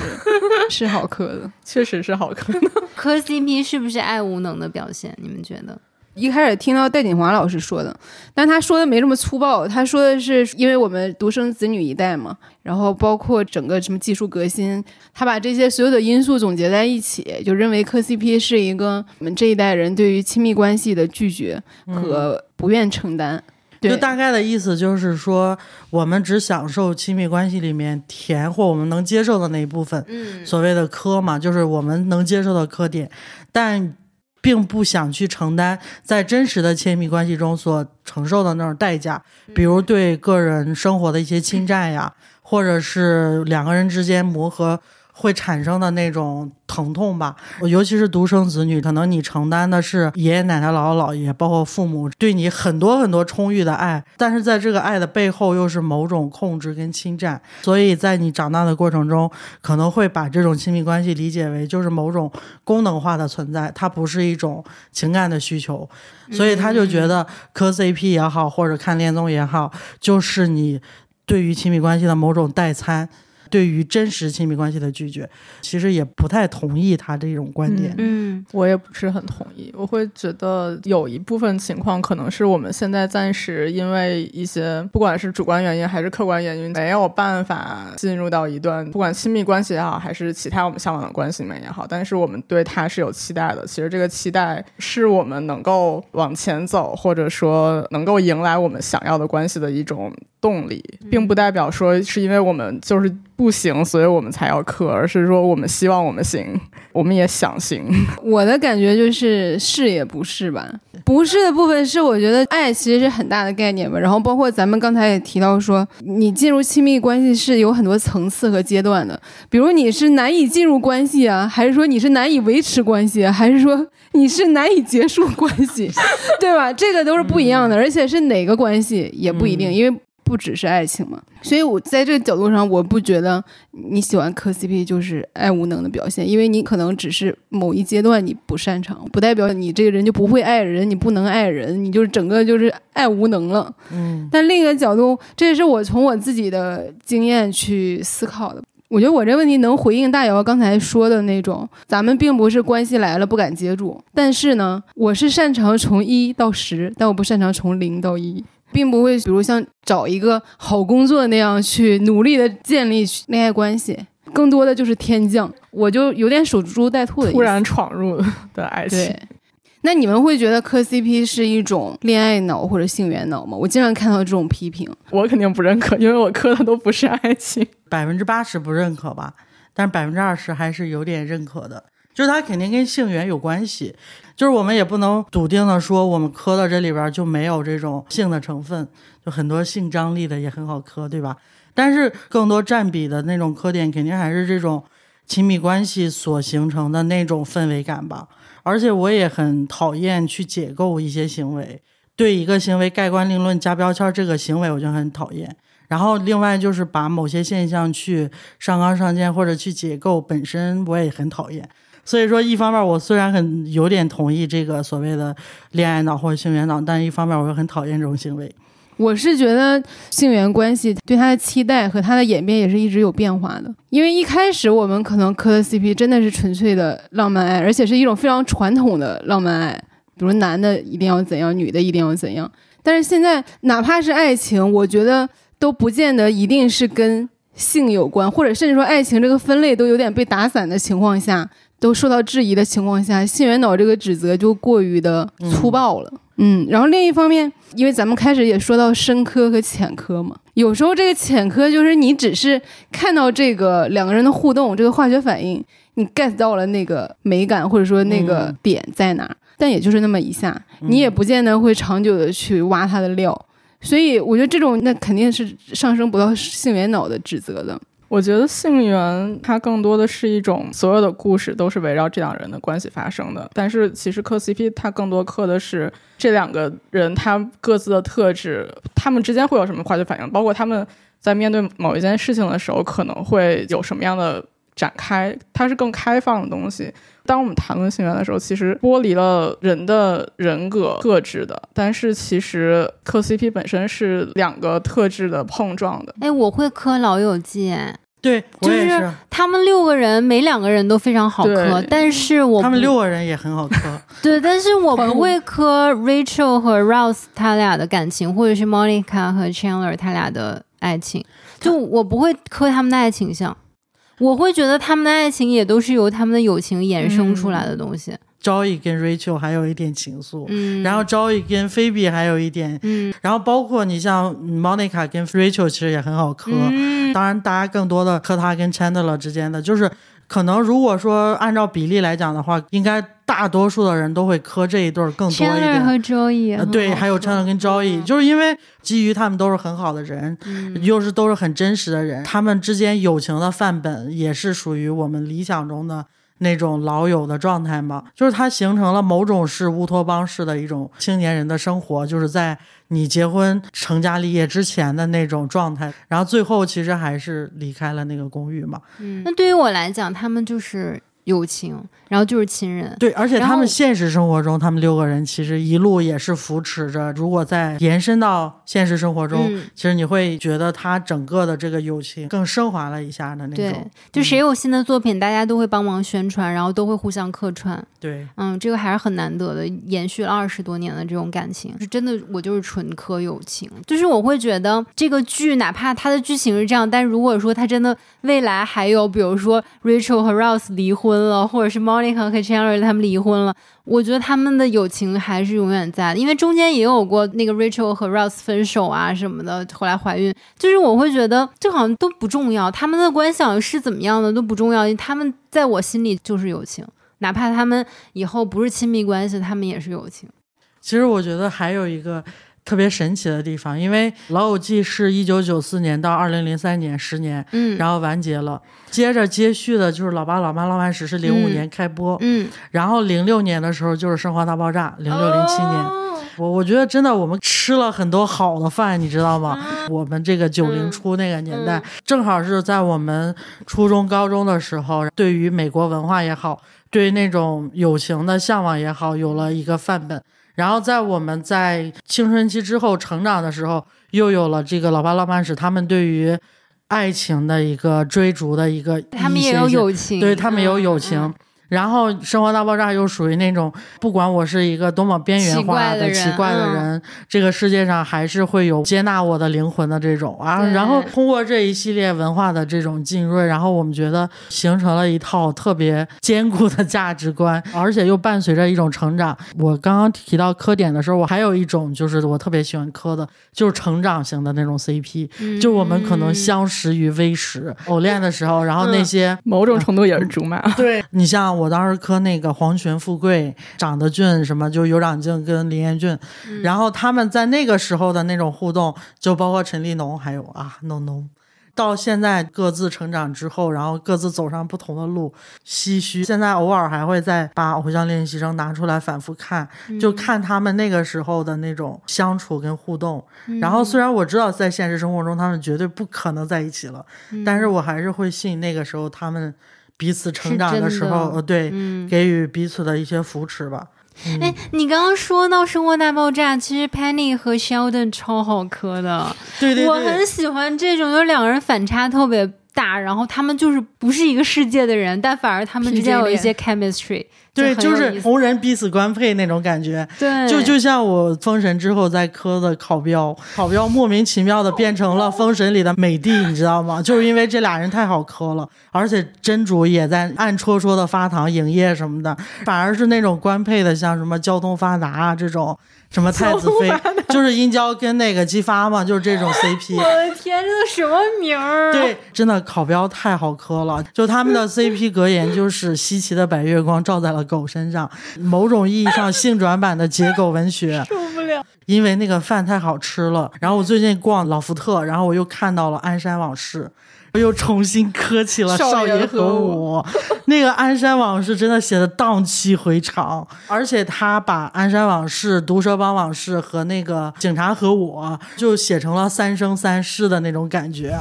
是好磕的，确实是好磕。磕 CP 是不是爱无能的表现？你们觉得？一开始听到戴锦华老师说的，但他说的没这么粗暴，他说的是因为我们独生子女一代嘛，然后包括整个什么技术革新，他把这些所有的因素总结在一起，就认为磕 CP 是一个我们这一代人对于亲密关系的拒绝和不愿承担。就大概的意思就是说，我们只享受亲密关系里面甜或我们能接受的那一部分，嗯，所谓的磕嘛，就是我们能接受的磕点，但并不想去承担在真实的亲密关系中所承受的那种代价，比如对个人生活的一些侵占呀，或者是两个人之间磨合。会产生的那种疼痛吧，尤其是独生子女，可能你承担的是爷爷奶奶、姥姥姥爷，包括父母对你很多很多充裕的爱，但是在这个爱的背后又是某种控制跟侵占，所以在你长大的过程中，可能会把这种亲密关系理解为就是某种功能化的存在，它不是一种情感的需求，所以他就觉得磕 CP 也好，或者看恋综也好，就是你对于亲密关系的某种代餐。对于真实亲密关系的拒绝，其实也不太同意他这种观点。嗯，我也不是很同意。我会觉得有一部分情况可能是我们现在暂时因为一些不管是主观原因还是客观原因，没有办法进入到一段不管亲密关系也好，还是其他我们向往的关系里面也好。但是我们对他是有期待的。其实这个期待是我们能够往前走，或者说能够迎来我们想要的关系的一种动力，并不代表说是因为我们就是。不行，所以我们才要磕，而是说我们希望我们行，我们也想行。我的感觉就是是也不是吧？不是的部分是，我觉得爱其实是很大的概念吧。然后包括咱们刚才也提到说，你进入亲密关系是有很多层次和阶段的。比如你是难以进入关系啊，还是说你是难以维持关系，还是说你是难以结束关系，对吧？这个都是不一样的，而且是哪个关系也不一定，因为。不只是爱情嘛，所以我在这个角度上，我不觉得你喜欢磕 CP 就是爱无能的表现，因为你可能只是某一阶段你不擅长，不代表你这个人就不会爱人，你不能爱人，你就是整个就是爱无能了。嗯，但另一个角度，这也是我从我自己的经验去思考的。我觉得我这问题能回应大姚刚才说的那种，咱们并不是关系来了不敢接住，但是呢，我是擅长从一到十，但我不擅长从零到一。并不会，比如像找一个好工作那样去努力的建立恋爱关系，更多的就是天降，我就有点守株待兔的突然闯入的爱情。对，那你们会觉得磕 CP 是一种恋爱脑或者性缘脑吗？我经常看到这种批评，我肯定不认可，因为我磕的都不是爱情，百分之八十不认可吧，但是百分之二十还是有点认可的。就是它肯定跟性缘有关系，就是我们也不能笃定的说我们磕到这里边就没有这种性的成分，就很多性张力的也很好磕，对吧？但是更多占比的那种磕点，肯定还是这种亲密关系所形成的那种氛围感吧。而且我也很讨厌去解构一些行为，对一个行为盖棺定论加标签，这个行为我就很讨厌。然后另外就是把某些现象去上纲上线或者去解构，本身我也很讨厌。所以说，一方面我虽然很有点同意这个所谓的恋爱脑或者性缘脑，但一方面我又很讨厌这种行为。我是觉得性缘关系对他的期待和他的演变也是一直有变化的。因为一开始我们可能磕的 CP 真的是纯粹的浪漫爱，而且是一种非常传统的浪漫爱，比如男的一定要怎样，女的一定要怎样。但是现在哪怕是爱情，我觉得都不见得一定是跟性有关，或者甚至说爱情这个分类都有点被打散的情况下。都受到质疑的情况下，信源脑这个指责就过于的粗暴了。嗯，然后另一方面，因为咱们开始也说到深科和浅科嘛，有时候这个浅科就是你只是看到这个两个人的互动，这个化学反应，你 get 到了那个美感或者说那个点在哪，但也就是那么一下，你也不见得会长久的去挖他的料。所以我觉得这种那肯定是上升不到性缘脑的指责的。我觉得性缘它更多的是一种所有的故事都是围绕这两人的关系发生的，但是其实磕 CP 它更多磕的是这两个人他各自的特质，他们之间会有什么化学反应，包括他们在面对某一件事情的时候可能会有什么样的展开，它是更开放的东西。当我们谈论性缘的时候，其实剥离了人的人格特质的，但是其实磕 CP 本身是两个特质的碰撞的。哎，我会磕老友记。对，就是他们六个人，每两个人都非常好磕，但是我他们六个人也很好磕。对，但是我不会磕 Rachel 和 Rose 他俩的感情，或者是 Monica 和 Chandler 他俩的爱情，就我不会磕他们的爱情像，我会觉得他们的爱情也都是由他们的友情衍生出来的东西。Joey 跟 Rachel 还有一点情愫，嗯，然后 Joey 跟 Phoebe 还有一点，嗯，然后包括你像 Monica 跟 Rachel 其实也很好磕，当然大家更多的磕他跟 Chandler 之间的，就是可能如果说按照比例来讲的话，应该大多数的人都会磕这一对更多一点。和 Joey，对，还有 Chandler 跟 Joey，就是因为基于他们都是很好的人，又是都是很真实的人，他们之间友情的范本也是属于我们理想中的。那种老友的状态嘛，就是它形成了某种是乌托邦式的一种青年人的生活，就是在你结婚成家立业之前的那种状态，然后最后其实还是离开了那个公寓嘛。嗯，那对于我来讲，他们就是友情。然后就是亲人，对，而且他们现实生活中，他们六个人其实一路也是扶持着。如果再延伸到现实生活中，其实你会觉得他整个的这个友情更升华了一下的那种。对，就谁有新的作品，大家都会帮忙宣传，然后都会互相客串。对，嗯，这个还是很难得的，延续了二十多年的这种感情，是真的。我就是纯磕友情，就是我会觉得这个剧，哪怕它的剧情是这样，但如果说它真的未来还有，比如说 Rachel 和 Rose 离婚婚了，或者是。Monica 和 Chandler 他们离婚了，我觉得他们的友情还是永远在的，因为中间也有过那个 Rachel 和 Ross 分手啊什么的，后来怀孕，就是我会觉得这好像都不重要，他们的关系好像是怎么样的都不重要，他们在我心里就是友情，哪怕他们以后不是亲密关系，他们也是友情。其实我觉得还有一个。特别神奇的地方，因为《老友记》是一九九四年到二零零三年十年，嗯，然后完结了。接着接续的就是《老爸老妈浪漫史》是零五年开播，嗯，然后零六年的时候就是《生活大爆炸》，零六零七年。我我觉得真的我们吃了很多好的饭，你知道吗？我们这个九零初那个年代，正好是在我们初中高中的时候，对于美国文化也好，对于那种友情的向往也好，有了一个范本。然后在我们在青春期之后成长的时候，又有了这个《老爸老妈史》，他们对于爱情的一个追逐的一个，他们也有友情，对他们有友情。然后《生活大爆炸》又属于那种，不管我是一个多么边缘化的奇怪的人，这个世界上还是会有接纳我的灵魂的这种啊。然后通过这一系列文化的这种浸润，然后我们觉得形成了一套特别坚固的价值观，而且又伴随着一种成长。我刚刚提到磕点的时候，我还有一种就是我特别喜欢磕的，就是成长型的那种 CP，就我们可能相识于 V 十偶恋的时候，然后那些某种程度也是竹马。对你像。我当时磕那个黄泉富贵长得俊什么，就尤长靖跟林彦俊，然后他们在那个时候的那种互动，就包括陈立农，还有啊，no no。到现在各自成长之后，然后各自走上不同的路，唏嘘。现在偶尔还会再把《偶像练习生》拿出来反复看，就看他们那个时候的那种相处跟互动。然后虽然我知道在现实生活中他们绝对不可能在一起了，但是我还是会信那个时候他们彼此成长的时候，呃，对，给予彼此的一些扶持吧。哎，你刚刚说到《生活大爆炸》，其实 Penny 和 Sheldon 超好磕的，对对，我很喜欢这种，有两个人反差特别大，然后他们就是不是一个世界的人，但反而他们之间有一些 chemistry。对，就是红人彼此官配那种感觉。对，就就像我封神之后在磕的考标，考标莫名其妙的变成了封神里的美帝，你知道吗？就是因为这俩人太好磕了，而且真主也在暗戳戳的发糖营业什么的，反而是那种官配的，像什么交通发达啊这种。什么 太子妃，就是殷郊跟那个姬发嘛，就是这种 CP。我的天，这都什么名儿？对，真的考标太好磕了。就他们的 CP 格言就是“稀奇的白月光照在了狗身上”，某种意义上性转版的解狗文学。受不了，因为那个饭太好吃了。然后我最近逛老福特，然后我又看到了《鞍山往事》。我又重新磕起了少爷和我，那个《鞍山往事》真的写的荡气回肠，而且他把《鞍山往事》《毒蛇帮往事》和那个《警察和我》就写成了三生三世的那种感觉。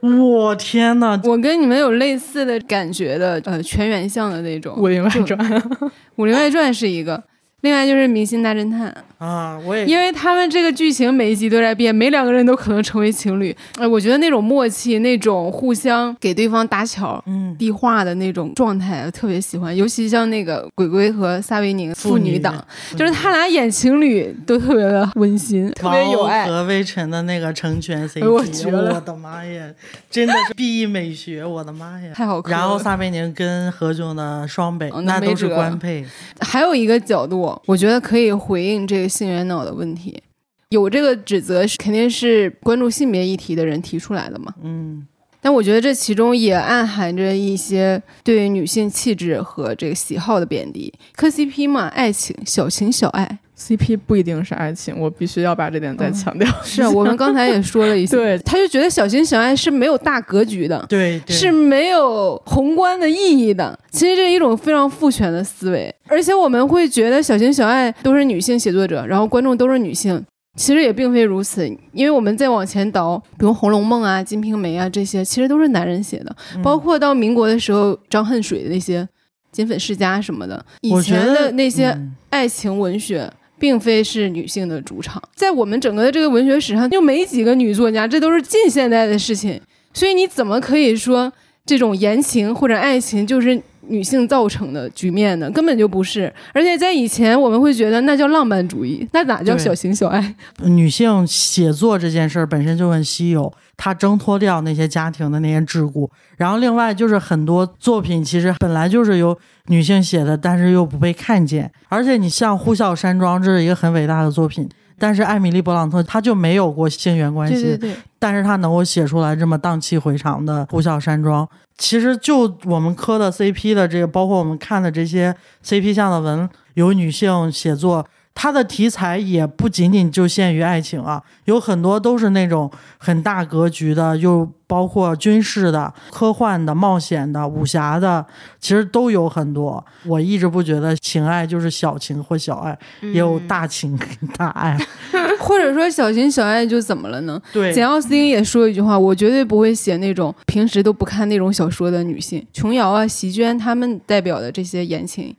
我天呐，我跟你们有类似的感觉的，呃，全员像的那种《武林外传》，《武林外传》是一个。另外就是《明星大侦探》啊，我也因为他们这个剧情每一集都在变，每两个人都可能成为情侣。哎，我觉得那种默契，那种互相给对方搭桥、嗯，递话的那种状态，我特别喜欢。尤其像那个鬼鬼和撒贝宁父女档，就是他俩演情侣都特别的温馨，特别有爱。和魏晨的那个成全 CP，我的妈呀，真的是 B E 美学，我的妈呀，太好看了。然后撒贝宁跟何炅的双北，那都是官配。还有一个角度。我觉得可以回应这个性缘脑的问题，有这个指责是肯定是关注性别议题的人提出来的嘛？嗯，但我觉得这其中也暗含着一些对女性气质和这个喜好的贬低。磕 CP 嘛，爱情，小情小爱。CP 不一定是爱情，我必须要把这点再强调。是啊，我们刚才也说了一些，对，他就觉得小情小爱是没有大格局的，对，是没有宏观的意义的。其实这是一种非常父权的思维，而且我们会觉得小情小爱都是女性写作者，然后观众都是女性，其实也并非如此，因为我们再往前倒，比如《红楼梦》啊、《金瓶梅》啊这些，其实都是男人写的，包括到民国的时候，张恨水的那些《金粉世家》什么的，以前的那些爱情文学。并非是女性的主场，在我们整个的这个文学史上，就没几个女作家，这都是近现代的事情。所以你怎么可以说这种言情或者爱情就是女性造成的局面呢？根本就不是。而且在以前，我们会觉得那叫浪漫主义，那哪叫小情小爱？女性写作这件事儿本身就很稀有。她挣脱掉那些家庭的那些桎梏，然后另外就是很多作品其实本来就是由女性写的，但是又不被看见。而且你像《呼啸山庄》，这是一个很伟大的作品，但是艾米丽·勃朗特她就没有过性缘关系，对对对。但是他能够写出来这么荡气回肠的《呼啸山庄》，其实就我们磕的 CP 的这个，包括我们看的这些 CP 向的文，有女性写作。它的题材也不仅仅就限于爱情啊，有很多都是那种很大格局的，又包括军事的、科幻的、冒险的、武侠的，其实都有很多。我一直不觉得情爱就是小情或小爱，也有大情大爱，或者说小情小爱就怎么了呢？对，简奥斯汀也说一句话，我绝对不会写那种平时都不看那种小说的女性，琼瑶啊、席绢他们代表的这些言情，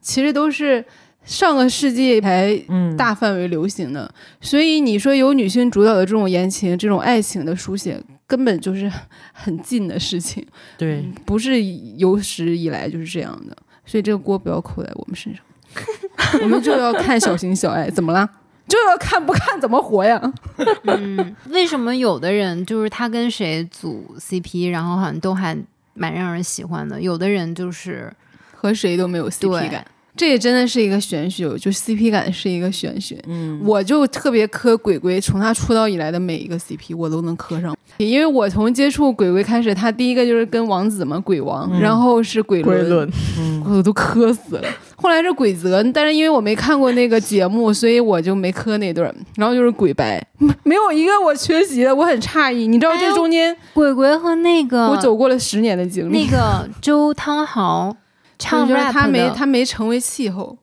其实都是。上个世纪才大范围流行的，所以你说有女性主导的这种言情、这种爱情的书写，根本就是很近的事情。对，不是有史以来就是这样的，所以这个锅不要扣在我们身上。我们就要看小情小爱，怎么了？就要看不看怎么活呀？嗯，为什么有的人就是他跟谁组 CP，然后好像都还蛮让人喜欢的，有的人就是和谁都没有 CP 感。这也真的是一个玄学，就 CP 感是一个玄学。嗯，我就特别磕鬼鬼，从他出道以来的每一个 CP 我都能磕上，因为我从接触鬼鬼开始，他第一个就是跟王子嘛，鬼王，然后是鬼伦，我都磕死了。后来是鬼泽，但是因为我没看过那个节目，所以我就没磕那对儿。然后就是鬼白，没有一个我缺席的，我很诧异。你知道这中间鬼鬼和那个我走过了十年的经历，那个周汤豪。唱就是他没他没成为气候，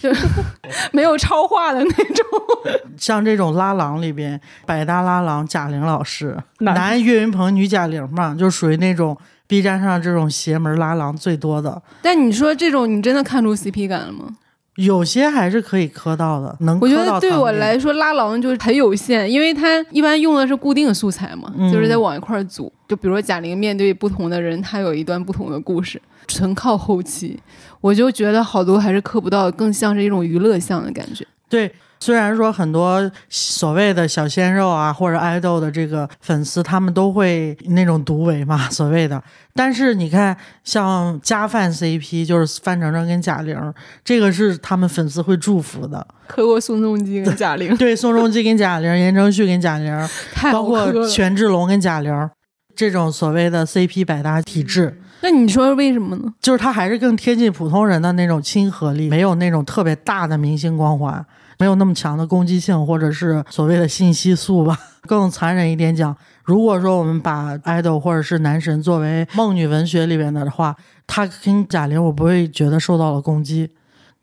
就 没有超话的那种。像这种拉郎里边，百搭拉郎贾玲老师，男岳云鹏，女贾玲嘛，就属于那种 B 站上这种邪门拉郎最多的。但你说这种，你真的看出 CP 感了吗？有些还是可以磕到的，能。我觉得对我来说拉郎就是很有限，因为他一般用的是固定素材嘛，就是在往一块组。就比如说贾玲面对不同的人，他有一段不同的故事，纯靠后期，我就觉得好多还是磕不到，更像是一种娱乐向的感觉。对。虽然说很多所谓的小鲜肉啊，或者爱豆的这个粉丝，他们都会那种独唯嘛，所谓的。但是你看，像加饭 CP，就是范丞丞跟贾玲，这个是他们粉丝会祝福的。磕过宋仲基跟贾玲，对，宋仲基跟贾玲，言承旭跟贾玲，包括权志龙跟贾玲，这种所谓的 CP 百搭体质。那你说为什么呢？就是他还是更贴近普通人的那种亲和力，没有那种特别大的明星光环。没有那么强的攻击性，或者是所谓的信息素吧。更残忍一点讲，如果说我们把 idol 或者是男神作为梦女文学里面的话，他跟贾玲，我不会觉得受到了攻击。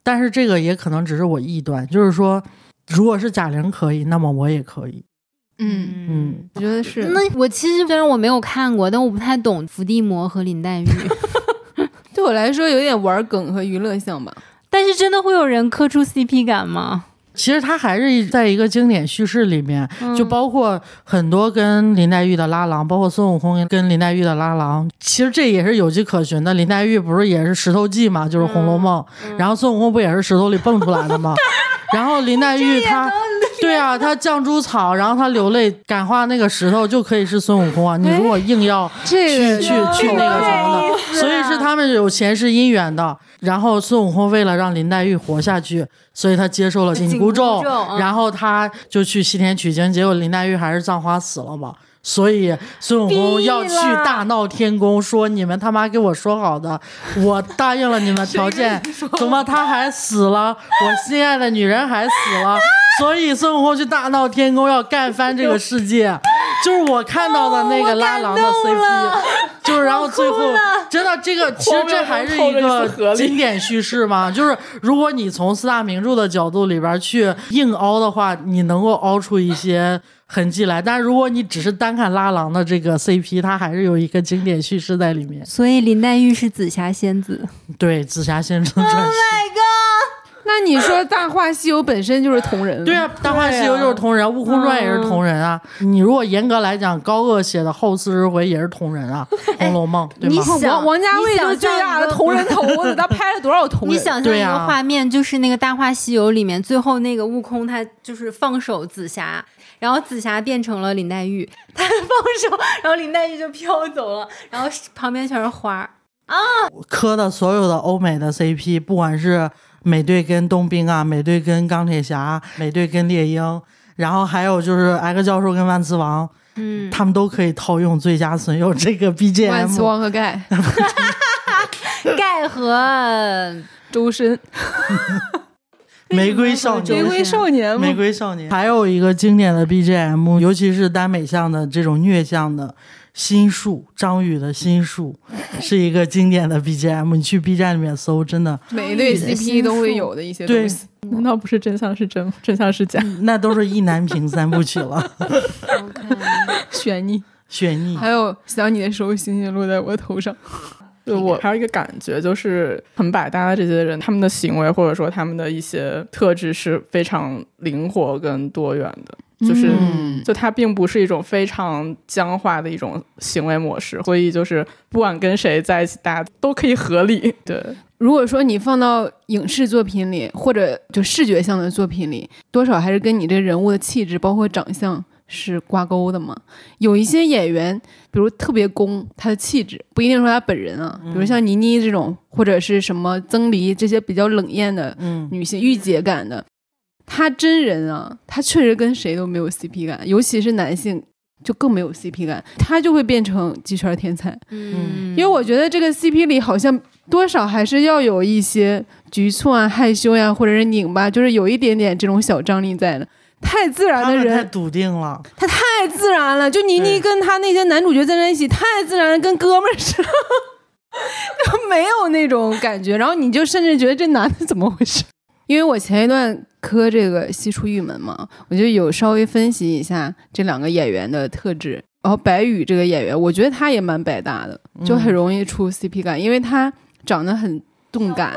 但是这个也可能只是我臆断，就是说，如果是贾玲可以，那么我也可以。嗯嗯，我觉得是。那我其实虽然我没有看过，但我不太懂伏地魔和林黛玉。对我来说，有点玩梗和娱乐性吧。但是真的会有人磕出 CP 感吗？其实他还是在一个经典叙事里面，就包括很多跟林黛玉的拉郎，包括孙悟空跟林黛玉的拉郎，其实这也是有迹可循的。林黛玉不是也是石头记嘛，就是《红楼梦》，然后孙悟空不也是石头里蹦出来的吗？然后林黛玉她，对啊，他降猪草，然后他流泪感化那个石头，就可以是孙悟空啊。你如果硬要去去去那个什么的，所以是他们有前世姻缘的。然后孙悟空为了让林黛玉活下去，所以他接受了紧箍咒，然后他就去西天取经，结果林黛玉还是葬花死了嘛。所以孙悟空要去大闹天宫，说你们他妈给我说好的，我答应了你们条件，怎么他还死了？我心爱的女人还死了，所以孙悟空去大闹天宫要干翻这个世界，就是我看到的那个拉郎的 CP，就是然后最后真的这个其实这还是一个经典叙事嘛，就是如果你从四大名著的角度里边去硬凹的话，你能够凹出一些。痕迹来，但如果你只是单看拉郎的这个 CP，它还是有一个经典叙事在里面。所以林黛玉是紫霞仙子，对，紫霞仙子传奇。Oh my god！那你说《大话西游》本身就是同人？对啊，《大话西游》就是同人，《悟空传》也是同人啊。你如果严格来讲，高鹗写的后四十回也是同人啊，《红楼梦》对吗？王王家卫就最大的同人头子，他拍了多少同人？你想象一个画面，就是那个《大话西游》里面最后那个悟空，他就是放手紫霞。然后紫霞变成了林黛玉，她放手，然后林黛玉就飘走了，然后旁边全是花啊！磕的所有的欧美的 CP，不管是美队跟冬兵啊，美队跟钢铁侠，美队跟猎鹰，然后还有就是 X 教授跟万磁王，嗯，他们都可以套用最佳损友这个 BGM。万磁王和盖，盖和周深。玫瑰少年，玫瑰少年，玫瑰少年，还有一个经典的 BGM，尤其是耽美向的这种虐向的心术，张宇的心术 是一个经典的 BGM。你去 B 站里面搜，真的每一对 CP 都会有的一些东西。难道不是真相是真，真相是假？那都是意难平三部曲了。悬疑，悬疑，还有想你的时候，星星落在我头上。对我还有一个感觉，就是很百搭的这些人，他们的行为或者说他们的一些特质是非常灵活跟多元的，就是就它并不是一种非常僵化的一种行为模式，所以就是不管跟谁在一起，大家都可以合理。对，如果说你放到影视作品里，或者就视觉向的作品里，多少还是跟你这人物的气质，包括长相。是挂钩的嘛？有一些演员，比如特别攻，他的气质不一定说他本人啊。比如像倪妮这种，或者是什么曾黎这些比较冷艳的女性，御姐感的，她真人啊，她确实跟谁都没有 CP 感，尤其是男性就更没有 CP 感，他就会变成鸡圈天才。嗯，因为我觉得这个 CP 里好像多少还是要有一些局促啊、害羞呀，或者是拧巴，就是有一点点这种小张力在的。太自然的人，太笃定了。他太自然了，就倪妮跟他那些男主角站在一起，太自然，跟哥们儿似的，没有那种感觉。然后你就甚至觉得这男的怎么回事？因为我前一段磕这个西出玉门嘛，我就有稍微分析一下这两个演员的特质。然后白宇这个演员，我觉得他也蛮百搭的，就很容易出 CP 感，因为他长得很动感。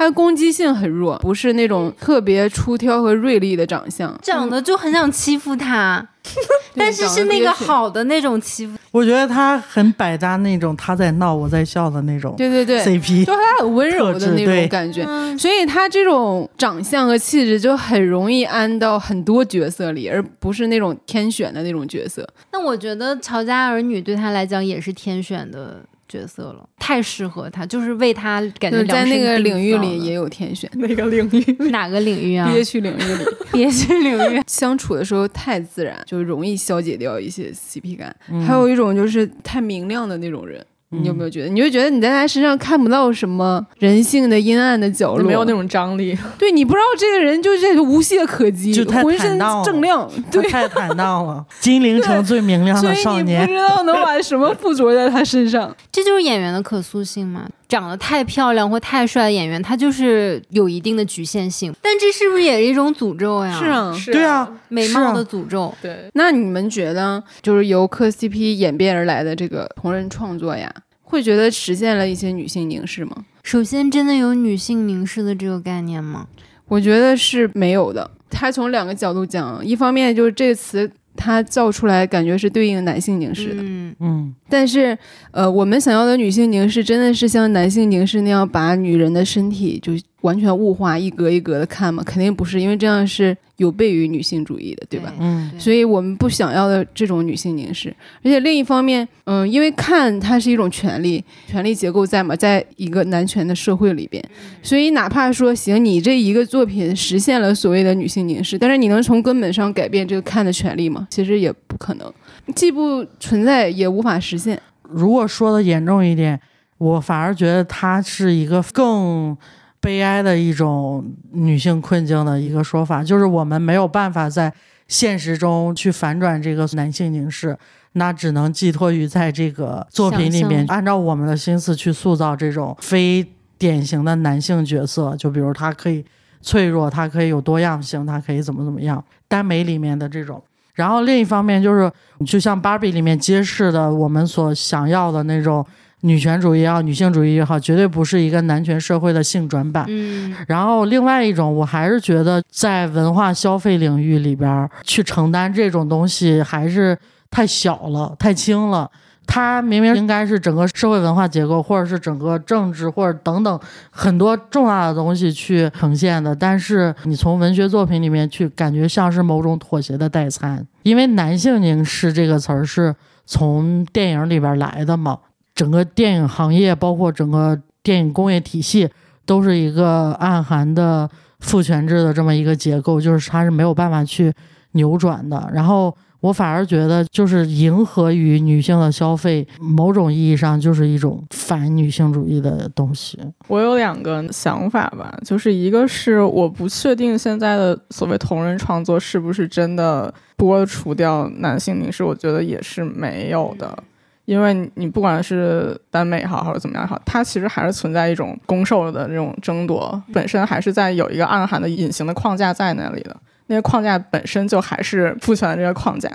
他的攻击性很弱，不是那种特别出挑和锐利的长相，长得就很想欺负他。但是是那个好的那种欺负，我觉得他很百搭那种，他在闹我在笑的那种，对对对，CP 就他很温柔的那种感觉，所以他这种长相和气质就很容易安到很多角色里，而不是那种天选的那种角色。那我觉得《乔家儿女》对他来讲也是天选的。角色了，太适合他，就是为他感觉在那个领域里也有天选。哪个领域？哪个领域啊？憋屈领域里，憋屈领域相处的时候太自然，就容易消解掉一些 CP 感。还有一种就是太明亮的那种人。你有没有觉得？你就觉得你在他身上看不到什么人性的阴暗的角落，没有那种张力。对你不知道这个人就是无懈可击，就浑身正亮，对，太坦荡了。金陵城最明亮的少年，不知道能把什么附着在他身上。这就是演员的可塑性嘛。长得太漂亮或太帅的演员，他就是有一定的局限性。但这是不是也是一种诅咒呀？是啊，对啊，美貌的诅咒。对。那你们觉得，就是由磕 CP 演变而来的这个同人创作呀，会觉得实现了一些女性凝视吗？首先，真的有女性凝视的这个概念吗？我觉得是没有的。他从两个角度讲，一方面就是这个词。它造出来感觉是对应男性凝视的，嗯嗯，但是呃，我们想要的女性凝视真的是像男性凝视那样把女人的身体就。完全物化，一格一格的看嘛，肯定不是，因为这样是有悖于女性主义的，对吧？嗯，所以我们不想要的这种女性凝视。而且另一方面，嗯，因为看它是一种权利，权力结构在嘛，在一个男权的社会里边，所以哪怕说行，你这一个作品实现了所谓的女性凝视，但是你能从根本上改变这个看的权利吗？其实也不可能，既不存在，也无法实现。如果说的严重一点，我反而觉得它是一个更。悲哀的一种女性困境的一个说法，就是我们没有办法在现实中去反转这个男性凝视，那只能寄托于在这个作品里面，按照我们的心思去塑造这种非典型的男性角色。就比如他可以脆弱，他可以有多样性，他可以怎么怎么样。耽美里面的这种，然后另一方面就是，就像芭比里面揭示的，我们所想要的那种。女权主义也好，女性主义也好，绝对不是一个男权社会的性转版。嗯，然后另外一种，我还是觉得在文化消费领域里边去承担这种东西还是太小了，太轻了。它明明应该是整个社会文化结构，或者是整个政治，或者等等很多重大的东西去呈现的，但是你从文学作品里面去感觉像是某种妥协的代餐。因为男性凝视这个词儿是从电影里边来的嘛。整个电影行业，包括整个电影工业体系，都是一个暗含的父权制的这么一个结构，就是它是没有办法去扭转的。然后我反而觉得，就是迎合于女性的消费，某种意义上就是一种反女性主义的东西。我有两个想法吧，就是一个是我不确定现在的所谓同人创作是不是真的剥除掉男性凝视，我觉得也是没有的。因为你不管是耽美也好，或者怎么样也好，它其实还是存在一种攻受的这种争夺，本身还是在有一个暗含的隐形的框架在那里的。那些框架本身就还是父权的这个框架。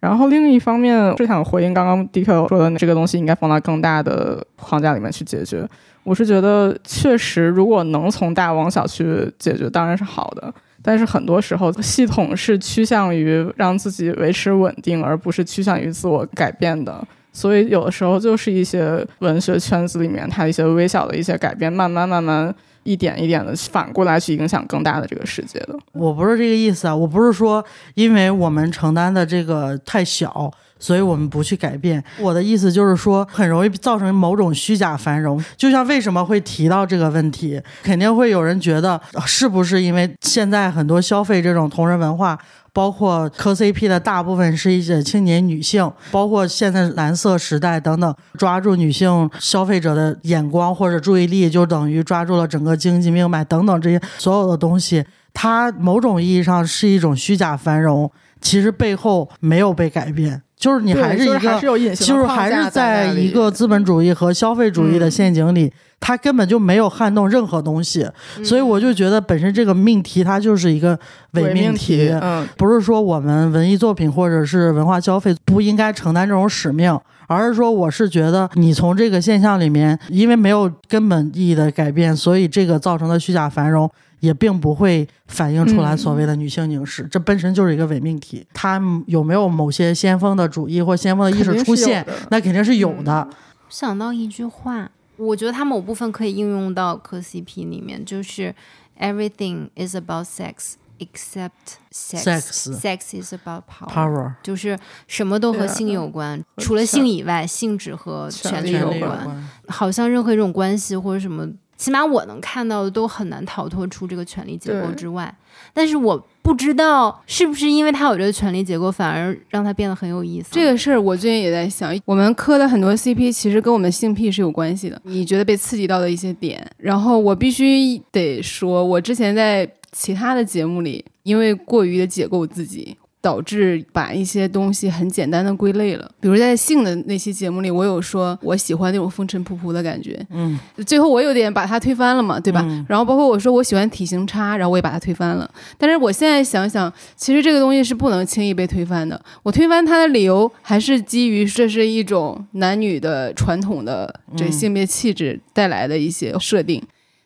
然后另一方面，是想回应刚刚 DQ 说的这个东西应该放到更大的框架里面去解决。我是觉得，确实如果能从大往小去解决，当然是好的。但是很多时候，系统是趋向于让自己维持稳定，而不是趋向于自我改变的。所以有的时候就是一些文学圈子里面，它一些微小的一些改变，慢慢慢慢一点一点的反过来去影响更大的这个世界的。我不是这个意思啊，我不是说因为我们承担的这个太小，所以我们不去改变。我的意思就是说，很容易造成某种虚假繁荣。就像为什么会提到这个问题，肯定会有人觉得是不是因为现在很多消费这种同人文化。包括磕 CP 的大部分是一些青年女性，包括现在蓝色时代等等，抓住女性消费者的眼光或者注意力，就等于抓住了整个经济命脉等等这些所有的东西，它某种意义上是一种虚假繁荣，其实背后没有被改变。就是你还是一个，就是还是在一个资本主义和消费主义的陷阱里，它根本就没有撼动任何东西。所以我就觉得本身这个命题它就是一个伪命题，不是说我们文艺作品或者是文化消费不应该承担这种使命，而是说我是觉得你从这个现象里面，因为没有根本意义的改变，所以这个造成的虚假繁荣。也并不会反映出来所谓的女性凝视，这本身就是一个伪命题。它有没有某些先锋的主义或先锋的意识出现？那肯定是有的。想到一句话，我觉得它某部分可以应用到磕 CP 里面，就是 Everything is about sex except sex. Sex is about power. 就是什么都和性有关，除了性以外，性质和权力有关。好像任何一种关系或者什么。起码我能看到的都很难逃脱出这个权力结构之外，但是我不知道是不是因为他有这个权力结构，反而让他变得很有意思。这个事儿我最近也在想，我们磕的很多 CP 其实跟我们性癖是有关系的。你觉得被刺激到的一些点，然后我必须得说，我之前在其他的节目里，因为过于的解构自己。导致把一些东西很简单的归类了，比如在性的那期节目里，我有说我喜欢那种风尘仆仆的感觉，嗯，最后我有点把它推翻了嘛，对吧？然后包括我说我喜欢体型差，然后我也把它推翻了。但是我现在想想，其实这个东西是不能轻易被推翻的。我推翻它的理由还是基于这是一种男女的传统的这性别气质带来的一些设定。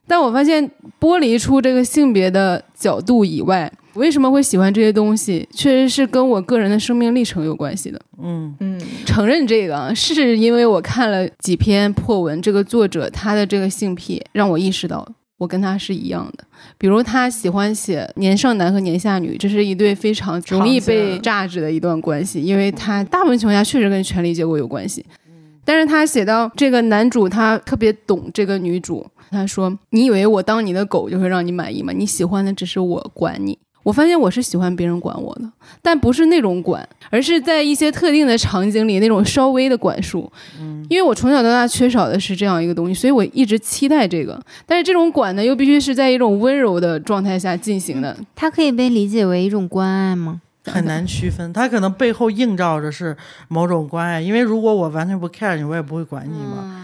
但我发现剥离出这个性别的角度以外。为什么会喜欢这些东西？确实是跟我个人的生命历程有关系的。嗯嗯，承认这个是因为我看了几篇破文，这个作者他的这个性癖让我意识到我跟他是一样的。比如他喜欢写年上男和年下女，这是一对非常容易被榨汁的一段关系，因为他大部分情况下确实跟权力结构有关系。但是他写到这个男主他特别懂这个女主，他说：“你以为我当你的狗就会让你满意吗？你喜欢的只是我管你。”我发现我是喜欢别人管我的，但不是那种管，而是在一些特定的场景里那种稍微的管束。嗯，因为我从小到大缺少的是这样一个东西，所以我一直期待这个。但是这种管呢，又必须是在一种温柔的状态下进行的。它可以被理解为一种关爱吗？很难区分，他可能背后映照着是某种关爱。因为如果我完全不 care 你，我也不会管你嘛。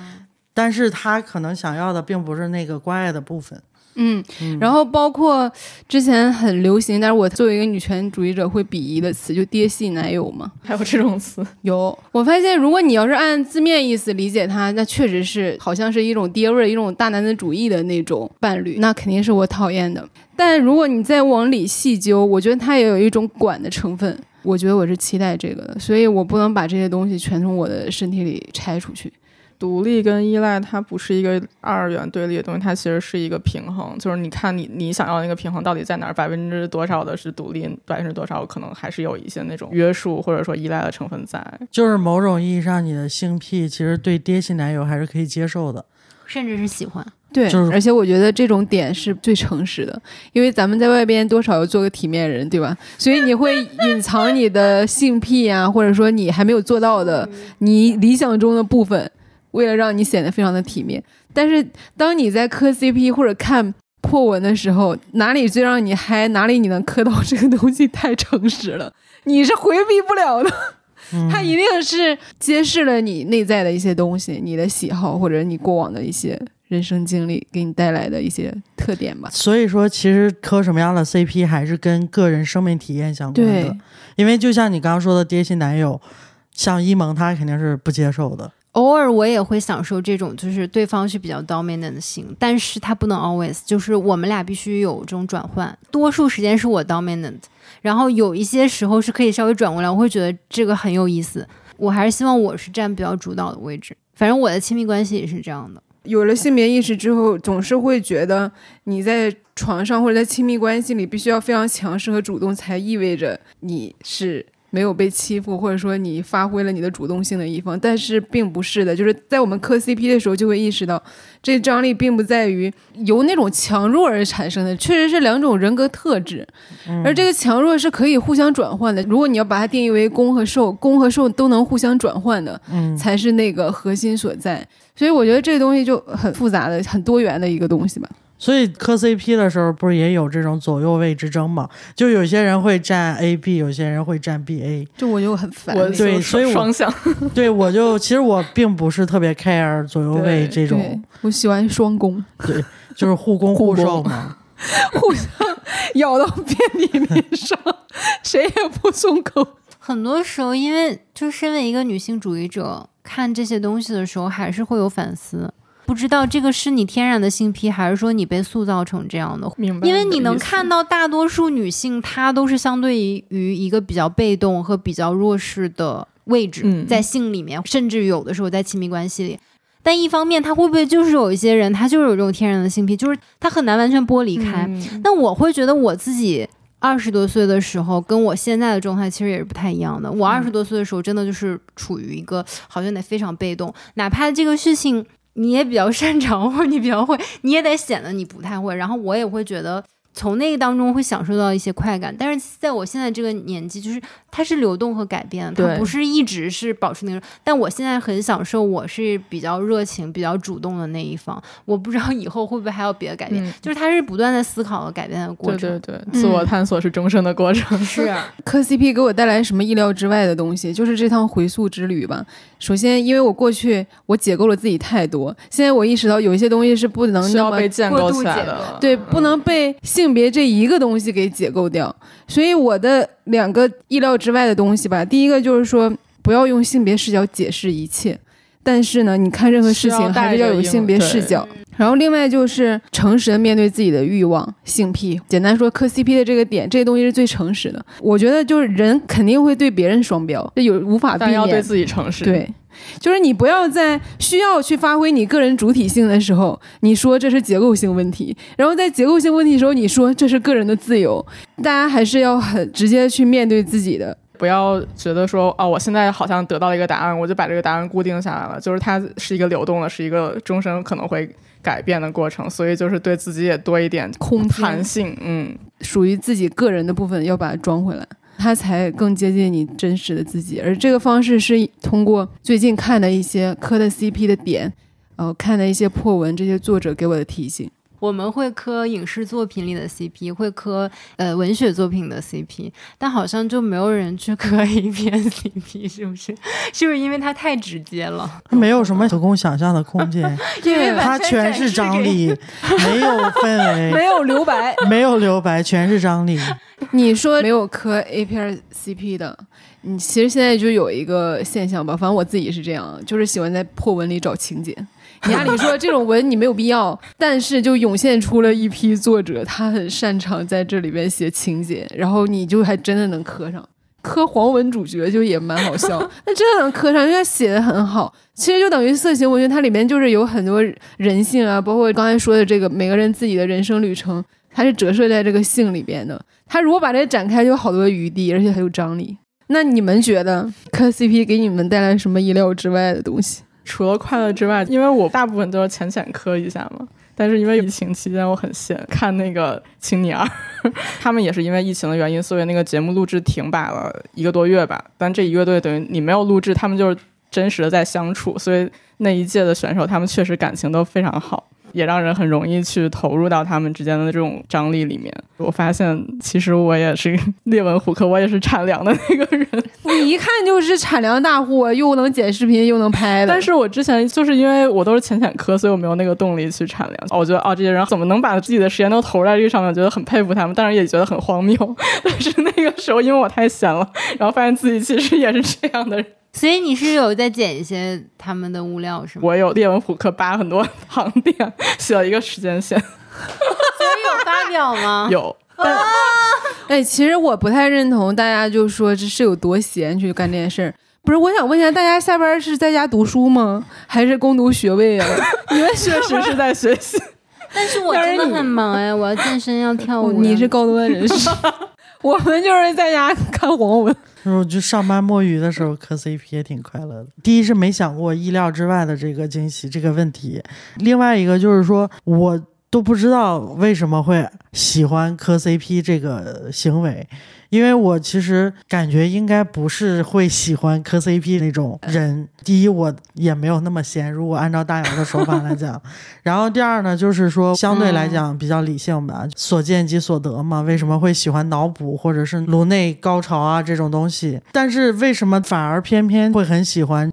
但是他可能想要的并不是那个关爱的部分。嗯，然后包括之前很流行，但是我作为一个女权主义者会鄙夷的词，就爹系男友嘛，还有这种词？有。我发现，如果你要是按字面意思理解它，那确实是好像是一种爹味儿、一种大男子主义的那种伴侣，那肯定是我讨厌的。但如果你再往里细究，我觉得它也有一种管的成分，我觉得我是期待这个的，所以我不能把这些东西全从我的身体里拆出去。独立跟依赖，它不是一个二元对立的东西，它其实是一个平衡。就是你看你你想要那个平衡到底在哪儿？百分之多少的是独立，百分之多少可能还是有一些那种约束或者说依赖的成分在。就是某种意义上，你的性癖其实对爹系男友还是可以接受的，甚至是喜欢。对，而且我觉得这种点是最诚实的，因为咱们在外边多少要做个体面人，对吧？所以你会隐藏你的性癖啊，或者说你还没有做到的你理想中的部分。为了让你显得非常的体面，但是当你在磕 CP 或者看破文的时候，哪里最让你嗨，哪里你能磕到这个东西太诚实了，你是回避不了的。它一定是揭示了你内在的一些东西，你的喜好或者你过往的一些人生经历给你带来的一些特点吧。所以说，其实磕什么样的 CP 还是跟个人生命体验相关的。因为就像你刚刚说的，爹系男友，像一萌他肯定是不接受的。偶尔我也会享受这种，就是对方是比较 dominant 的型，但是他不能 always，就是我们俩必须有这种转换，多数时间是我 dominant，然后有一些时候是可以稍微转过来，我会觉得这个很有意思。我还是希望我是占比较主导的位置，反正我的亲密关系也是这样的。有了性别意识之后，总是会觉得你在床上或者在亲密关系里必须要非常强势和主动，才意味着你是。没有被欺负，或者说你发挥了你的主动性的一方，但是并不是的，就是在我们磕 CP 的时候就会意识到，这张力并不在于由那种强弱而产生的，确实是两种人格特质，而这个强弱是可以互相转换的。如果你要把它定义为攻和受，攻和受都能互相转换的，才是那个核心所在。所以我觉得这个东西就很复杂的、很多元的一个东西吧。所以磕 CP 的时候不是也有这种左右位之争吗？就有些人会站 AB，有些人会站 BA。就我就很烦。对，所以我双向。对，我就其实我并不是特别 care 左右位这种。我喜欢双攻。对，就是互攻互受嘛，互相咬到遍体鳞伤，谁也不松口。很多时候，因为就身为一个女性主义者，看这些东西的时候，还是会有反思。不知道这个是你天然的性癖，还是说你被塑造成这样的？明白。因为你能看到大多数女性，她都是相对于一个比较被动和比较弱势的位置，在性里面，甚至有的时候在亲密关系里。但一方面，他会不会就是有一些人，他就是有这种天然的性癖，就是他很难完全剥离开。那我会觉得我自己二十多岁的时候，跟我现在的状态其实也是不太一样的。我二十多岁的时候，真的就是处于一个好像得非常被动，哪怕这个事情。你也比较擅长，或者你比较会，你也得显得你不太会。然后我也会觉得。从那个当中会享受到一些快感，但是在我现在这个年纪，就是它是流动和改变，它不是一直是保持那个。但我现在很享受，我是比较热情、比较主动的那一方。我不知道以后会不会还有别的改变，就是它是不断在思考和改变的过程。对对对，自我探索是终生的过程。是 磕 CP 给我带来什么意料之外的东西？就是这趟回溯之旅吧。首先，因为我过去我解构了自己太多，现在我意识到有一些东西是不能那么被建构起来的，对，不能被性。性别这一个东西给解构掉，所以我的两个意料之外的东西吧，第一个就是说不要用性别视角解释一切，但是呢，你看任何事情还是要有性别视角。然后另外就是诚实的面对自己的欲望、性癖。简单说，磕 CP 的这个点，这些东西是最诚实的。我觉得就是人肯定会对别人双标，这有无法避免。要对自己诚实。对。就是你不要在需要去发挥你个人主体性的时候，你说这是结构性问题；然后在结构性问题的时候，你说这是个人的自由。大家还是要很直接去面对自己的，不要觉得说哦，我现在好像得到了一个答案，我就把这个答案固定下来了。就是它是一个流动的，是一个终身可能会改变的过程，所以就是对自己也多一点空弹性，嗯，属于自己个人的部分要把它装回来。它才更接近你真实的自己，而这个方式是通过最近看的一些磕的 CP 的点，呃，看的一些破文，这些作者给我的提醒。我们会磕影视作品里的 CP，会磕呃文学作品的 CP，但好像就没有人去磕 A 片 CP，是不是？是不是因为它太直接了？它没有什么可供想象的空间，因为它全是张力，没有氛围，没有留白，没有留白，全是张力。你说没有磕 A 片 CP 的，你其实现在就有一个现象吧，反正我自己是这样，就是喜欢在破文里找情节。你按理说这种文你没有必要，但是就涌现出了一批作者，他很擅长在这里边写情节，然后你就还真的能磕上。磕黄文主角就也蛮好笑，那真的能磕上，因为他写的很好。其实就等于色情文学，它里面就是有很多人性啊，包括刚才说的这个每个人自己的人生旅程，它是折射在这个性里边的。他如果把这个展开，就有好多余地，而且很有张力。那你们觉得磕 CP 给你们带来什么意料之外的东西？除了快乐之外，因为我大部分都是浅浅磕一下嘛。但是因为疫情期间我很闲，看那个《青你二》，他们也是因为疫情的原因，所以那个节目录制停摆了一个多月吧。但这一个队等于你没有录制，他们就是真实的在相处，所以那一届的选手他们确实感情都非常好。也让人很容易去投入到他们之间的这种张力里面。我发现，其实我也是 列文虎克，我也是产粮的那个人。你一看就是产粮大户，又能剪视频，又能拍的。但是我之前就是因为我都是浅浅科，所以我没有那个动力去产粮。我觉得啊，这些人怎么能把自己的时间都投入在这个上面？觉得很佩服他们，但是也觉得很荒谬。但是那个时候，因为我太闲了，然后发现自己其实也是这样的人。所以你是有在剪一些他们的物料是吗？我有列文虎克扒很多行店，写了一个时间线。所以有发表吗？有。哎，其实我不太认同大家就说这是有多闲去干这件事儿。不是，我想问一下，大家下班是在家读书吗？还是攻读学位啊？你们确实是在学习。但是我真的很忙哎，我要健身，要跳舞。你是高端人士，我们就是在家看黄文。我就上班摸鱼的时候磕 CP 也挺快乐的。第一是没想过意料之外的这个惊喜这个问题，另外一个就是说我都不知道为什么会喜欢磕 CP 这个行为，因为我其实感觉应该不是会喜欢磕 CP 那种人。第一，我也没有那么闲。如果按照大姚的手法来讲，然后第二呢，就是说相对来讲比较理性吧，所见即所得嘛。为什么会喜欢脑补或者是颅内高潮啊这种东西？但是为什么反而偏偏会很喜欢？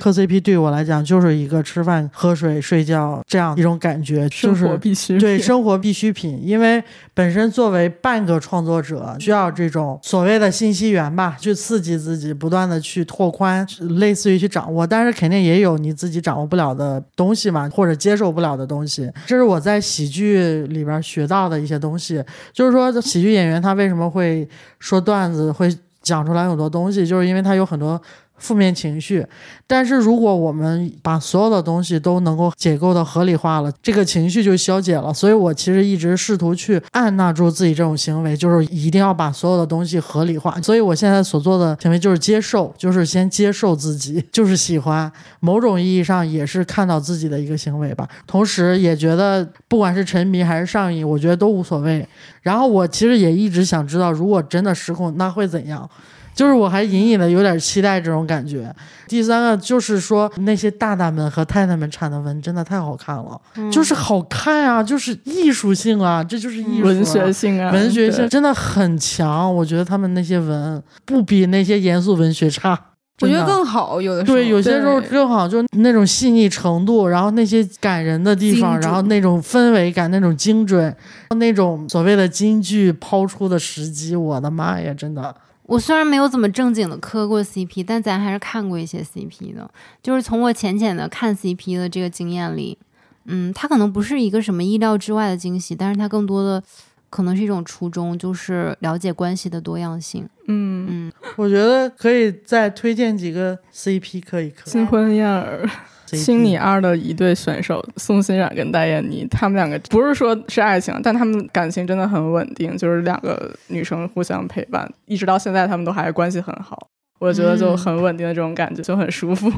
磕 CP 对我来讲就是一个吃饭、喝水、睡觉这样一种感觉，就是对生活必需品。因为本身作为半个创作者，需要这种所谓的信息源吧，去刺激自己，不断的去拓宽，类似于去掌握。但是肯定也有你自己掌握不了的东西嘛，或者接受不了的东西。这是我在喜剧里边学到的一些东西。就是说，喜剧演员他为什么会说段子，会讲出来很多东西，就是因为他有很多。负面情绪，但是如果我们把所有的东西都能够解构的合理化了，这个情绪就消解了。所以我其实一直试图去按捺住自己这种行为，就是一定要把所有的东西合理化。所以我现在所做的行为就是接受，就是先接受自己，就是喜欢。某种意义上也是看到自己的一个行为吧。同时也觉得，不管是沉迷还是上瘾，我觉得都无所谓。然后我其实也一直想知道，如果真的失控，那会怎样？就是我还隐隐的有点期待这种感觉。第三个就是说，那些大大们和太太们产的文真的太好看了，就是好看啊，就是艺术性啊，这就是艺术文学性啊，文学性真的很强。我觉得他们那些文不比那些严肃文学差，我觉得更好。有的时候对，有些时候更好，就那种细腻程度，然后那些感人的地方，然后那种氛围感，那种精准，那种所谓的金句抛出的时机，我的妈呀，真的。我虽然没有怎么正经的磕过 CP，但咱还是看过一些 CP 的。就是从我浅浅的看 CP 的这个经验里，嗯，它可能不是一个什么意料之外的惊喜，但是它更多的可能是一种初衷，就是了解关系的多样性。嗯嗯，我觉得可以再推荐几个 CP 可以磕。新婚燕尔。星你二的一对选手宋欣冉跟戴燕妮，他们两个不是说是爱情，但他们感情真的很稳定，就是两个女生互相陪伴，一直到现在他们都还关系很好。我觉得就很稳定的这种感觉，就很舒服。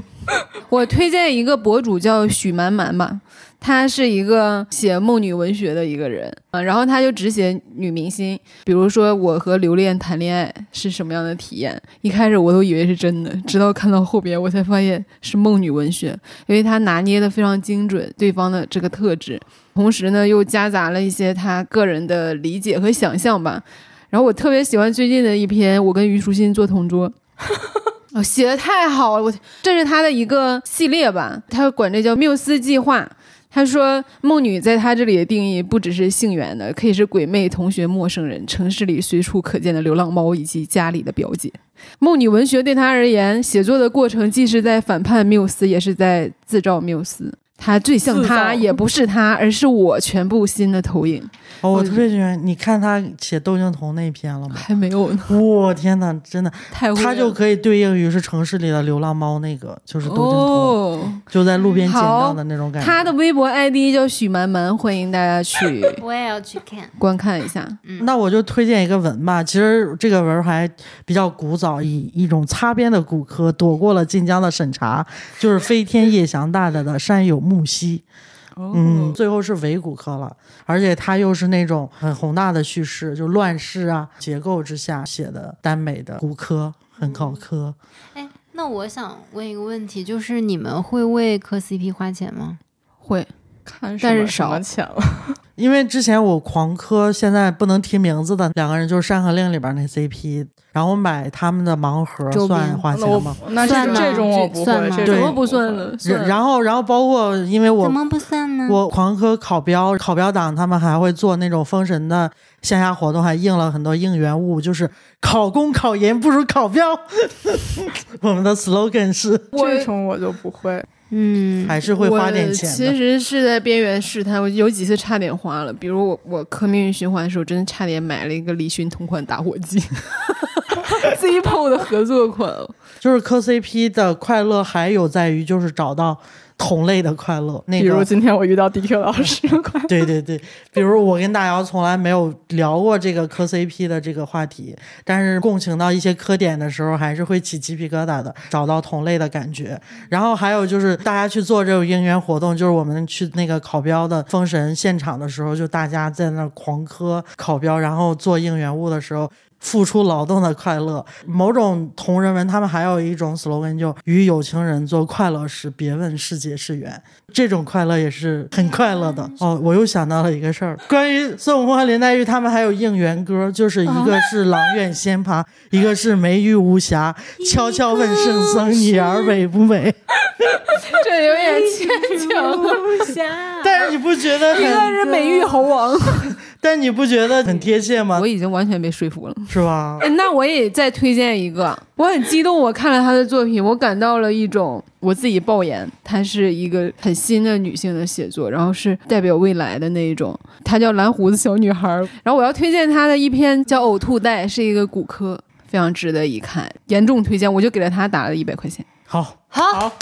我推荐一个博主叫许满满吧。他是一个写梦女文学的一个人，嗯，然后他就只写女明星，比如说我和刘恋谈恋爱是什么样的体验。一开始我都以为是真的，直到看到后边我才发现是梦女文学，因为他拿捏的非常精准对方的这个特质，同时呢又夹杂了一些他个人的理解和想象吧。然后我特别喜欢最近的一篇，我跟虞书欣做同桌，哦，写的太好了，我这是他的一个系列吧，他管这叫缪斯计划。他说：“梦女在他这里的定义不只是性缘的，可以是鬼魅、同学、陌生人、城市里随处可见的流浪猫以及家里的表姐。梦女文学对他而言，写作的过程既是在反叛缪斯，也是在自照缪斯。他最像他，也不是他，而是我全部心的投影。”哦，我特别喜欢你看他写窦靖童那篇了吗？还没有呢。我天哪，真的，太他就可以对应于是城市里的流浪猫，那个就是窦靖童，就在路边捡到的那种感觉。他的微博 ID 叫许蛮蛮，欢迎大家去，我也要去看观看一下。那我就推荐一个文吧，其实这个文还比较古早，以一种擦边的骨科躲过了晋江的审查，就是飞天夜翔大大的山有木兮。嗯，最后是伪骨科了，而且它又是那种很宏大的叙事，就乱世啊结构之下写的耽美的骨科，很高科。哎，那我想问一个问题，就是你们会为磕 CP 花钱吗？会。看但是少钱了，因为之前我狂磕，现在不能提名字的两个人，就是《山河令》里边那 CP，然后买他们的盲盒算花钱吗？那算这种我不会，怎么不算呢？然后，然后包括因为我怎么不算呢？我狂磕考标，考标党他们还会做那种封神的线下活动，还印了很多应援物，就是考公考研不如考标。我们的 slogan 是这种我就不会。嗯，还是会花点钱。其实是在边缘试探，我有几次差点花了。比如我我磕命运循环的时候，真的差点买了一个李勋同款打火机，Zippo 的合作款。就是磕 CP 的快乐，还有在于就是找到。同类的快乐，那比如今天我遇到 DQ 老师，对对对，比如我跟大姚从来没有聊过这个磕 CP 的这个话题，但是共情到一些磕点的时候，还是会起鸡皮疙瘩的，找到同类的感觉。然后还有就是大家去做这种应援活动，就是我们去那个考标的封神现场的时候，就大家在那狂磕考标，然后做应援物的时候。付出劳动的快乐。某种同人文，他们还有一种 slogan，就与有情人做快乐时，别问世界是缘。这种快乐也是很快乐的哦。我又想到了一个事儿，关于孙悟空和林黛玉，他们还有应援歌，就是一个是阆苑仙葩，一个是眉玉无瑕，悄悄问圣僧女儿美不美？这有点牵强。但是你不觉得？一个是美玉猴王。但你不觉得很贴切吗？我已经完全被说服了，是吧？那我也再推荐一个，我很激动，我看了他的作品，我感到了一种我自己爆言，她是一个很新的女性的写作，然后是代表未来的那一种。她叫蓝胡子小女孩，然后我要推荐她的一篇叫《呕吐袋》，是一个骨科，非常值得一看，严重推荐，我就给了她打了一百块钱。好好，好。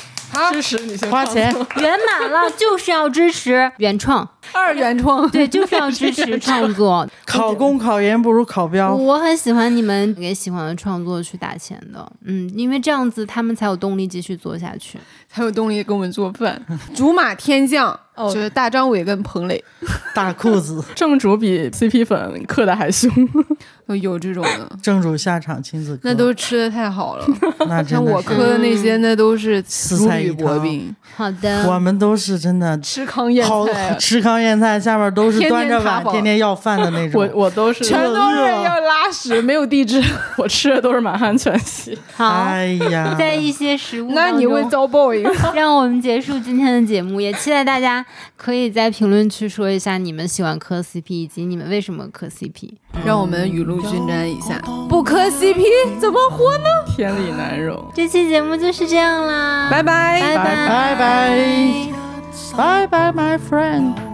支持你先花钱圆满了，就是要支持原创二原创，对，就是要支持 创作。考公考研不如考标。我很喜欢你们给喜欢的创作去打钱的，嗯，因为这样子他们才有动力继续做下去，才有动力给我们做饭。竹马天将。就是大张伟跟彭磊，大裤子，正主比 CP 粉磕的还凶，有这种的。正主下场亲自，那都吃的太好了。那像我磕的那些，那都是如履薄冰。好的，我们都是真的吃糠咽菜，吃糠方便菜下面都是端着碗天天要饭的那种，我 我都是全都是要拉屎，没有地址，我吃的都是满汉全席。哎呀，在一些食物，那你会遭报应。让我们结束今天的节目，也期待大家可以在评论区说一下你们喜欢磕 CP 以及你们为什么磕 CP。让我们雨露均沾一下，不磕 CP 怎么活呢？天理难容。这期节目就是这样啦，拜拜拜拜拜拜，My friend。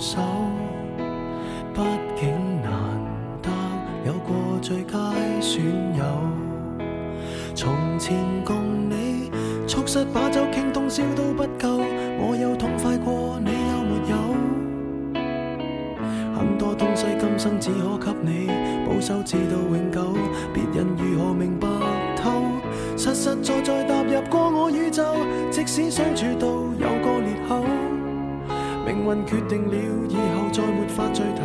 手，毕竟难得有过最佳损友。从前共你。促膝把酒倾通宵都不够，我有痛快过，你有没有？很多东西今生只可给你保守，至到永久。别人如何明白透？实实在在踏入过我宇宙，即使相处到，命运决定了，以后再没法聚头。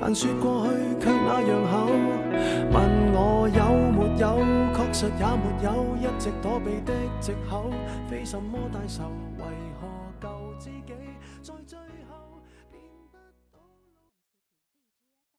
但说过去却那样厚，问我有没有，确实也没有，一直躲避的借口，非什么大仇。为。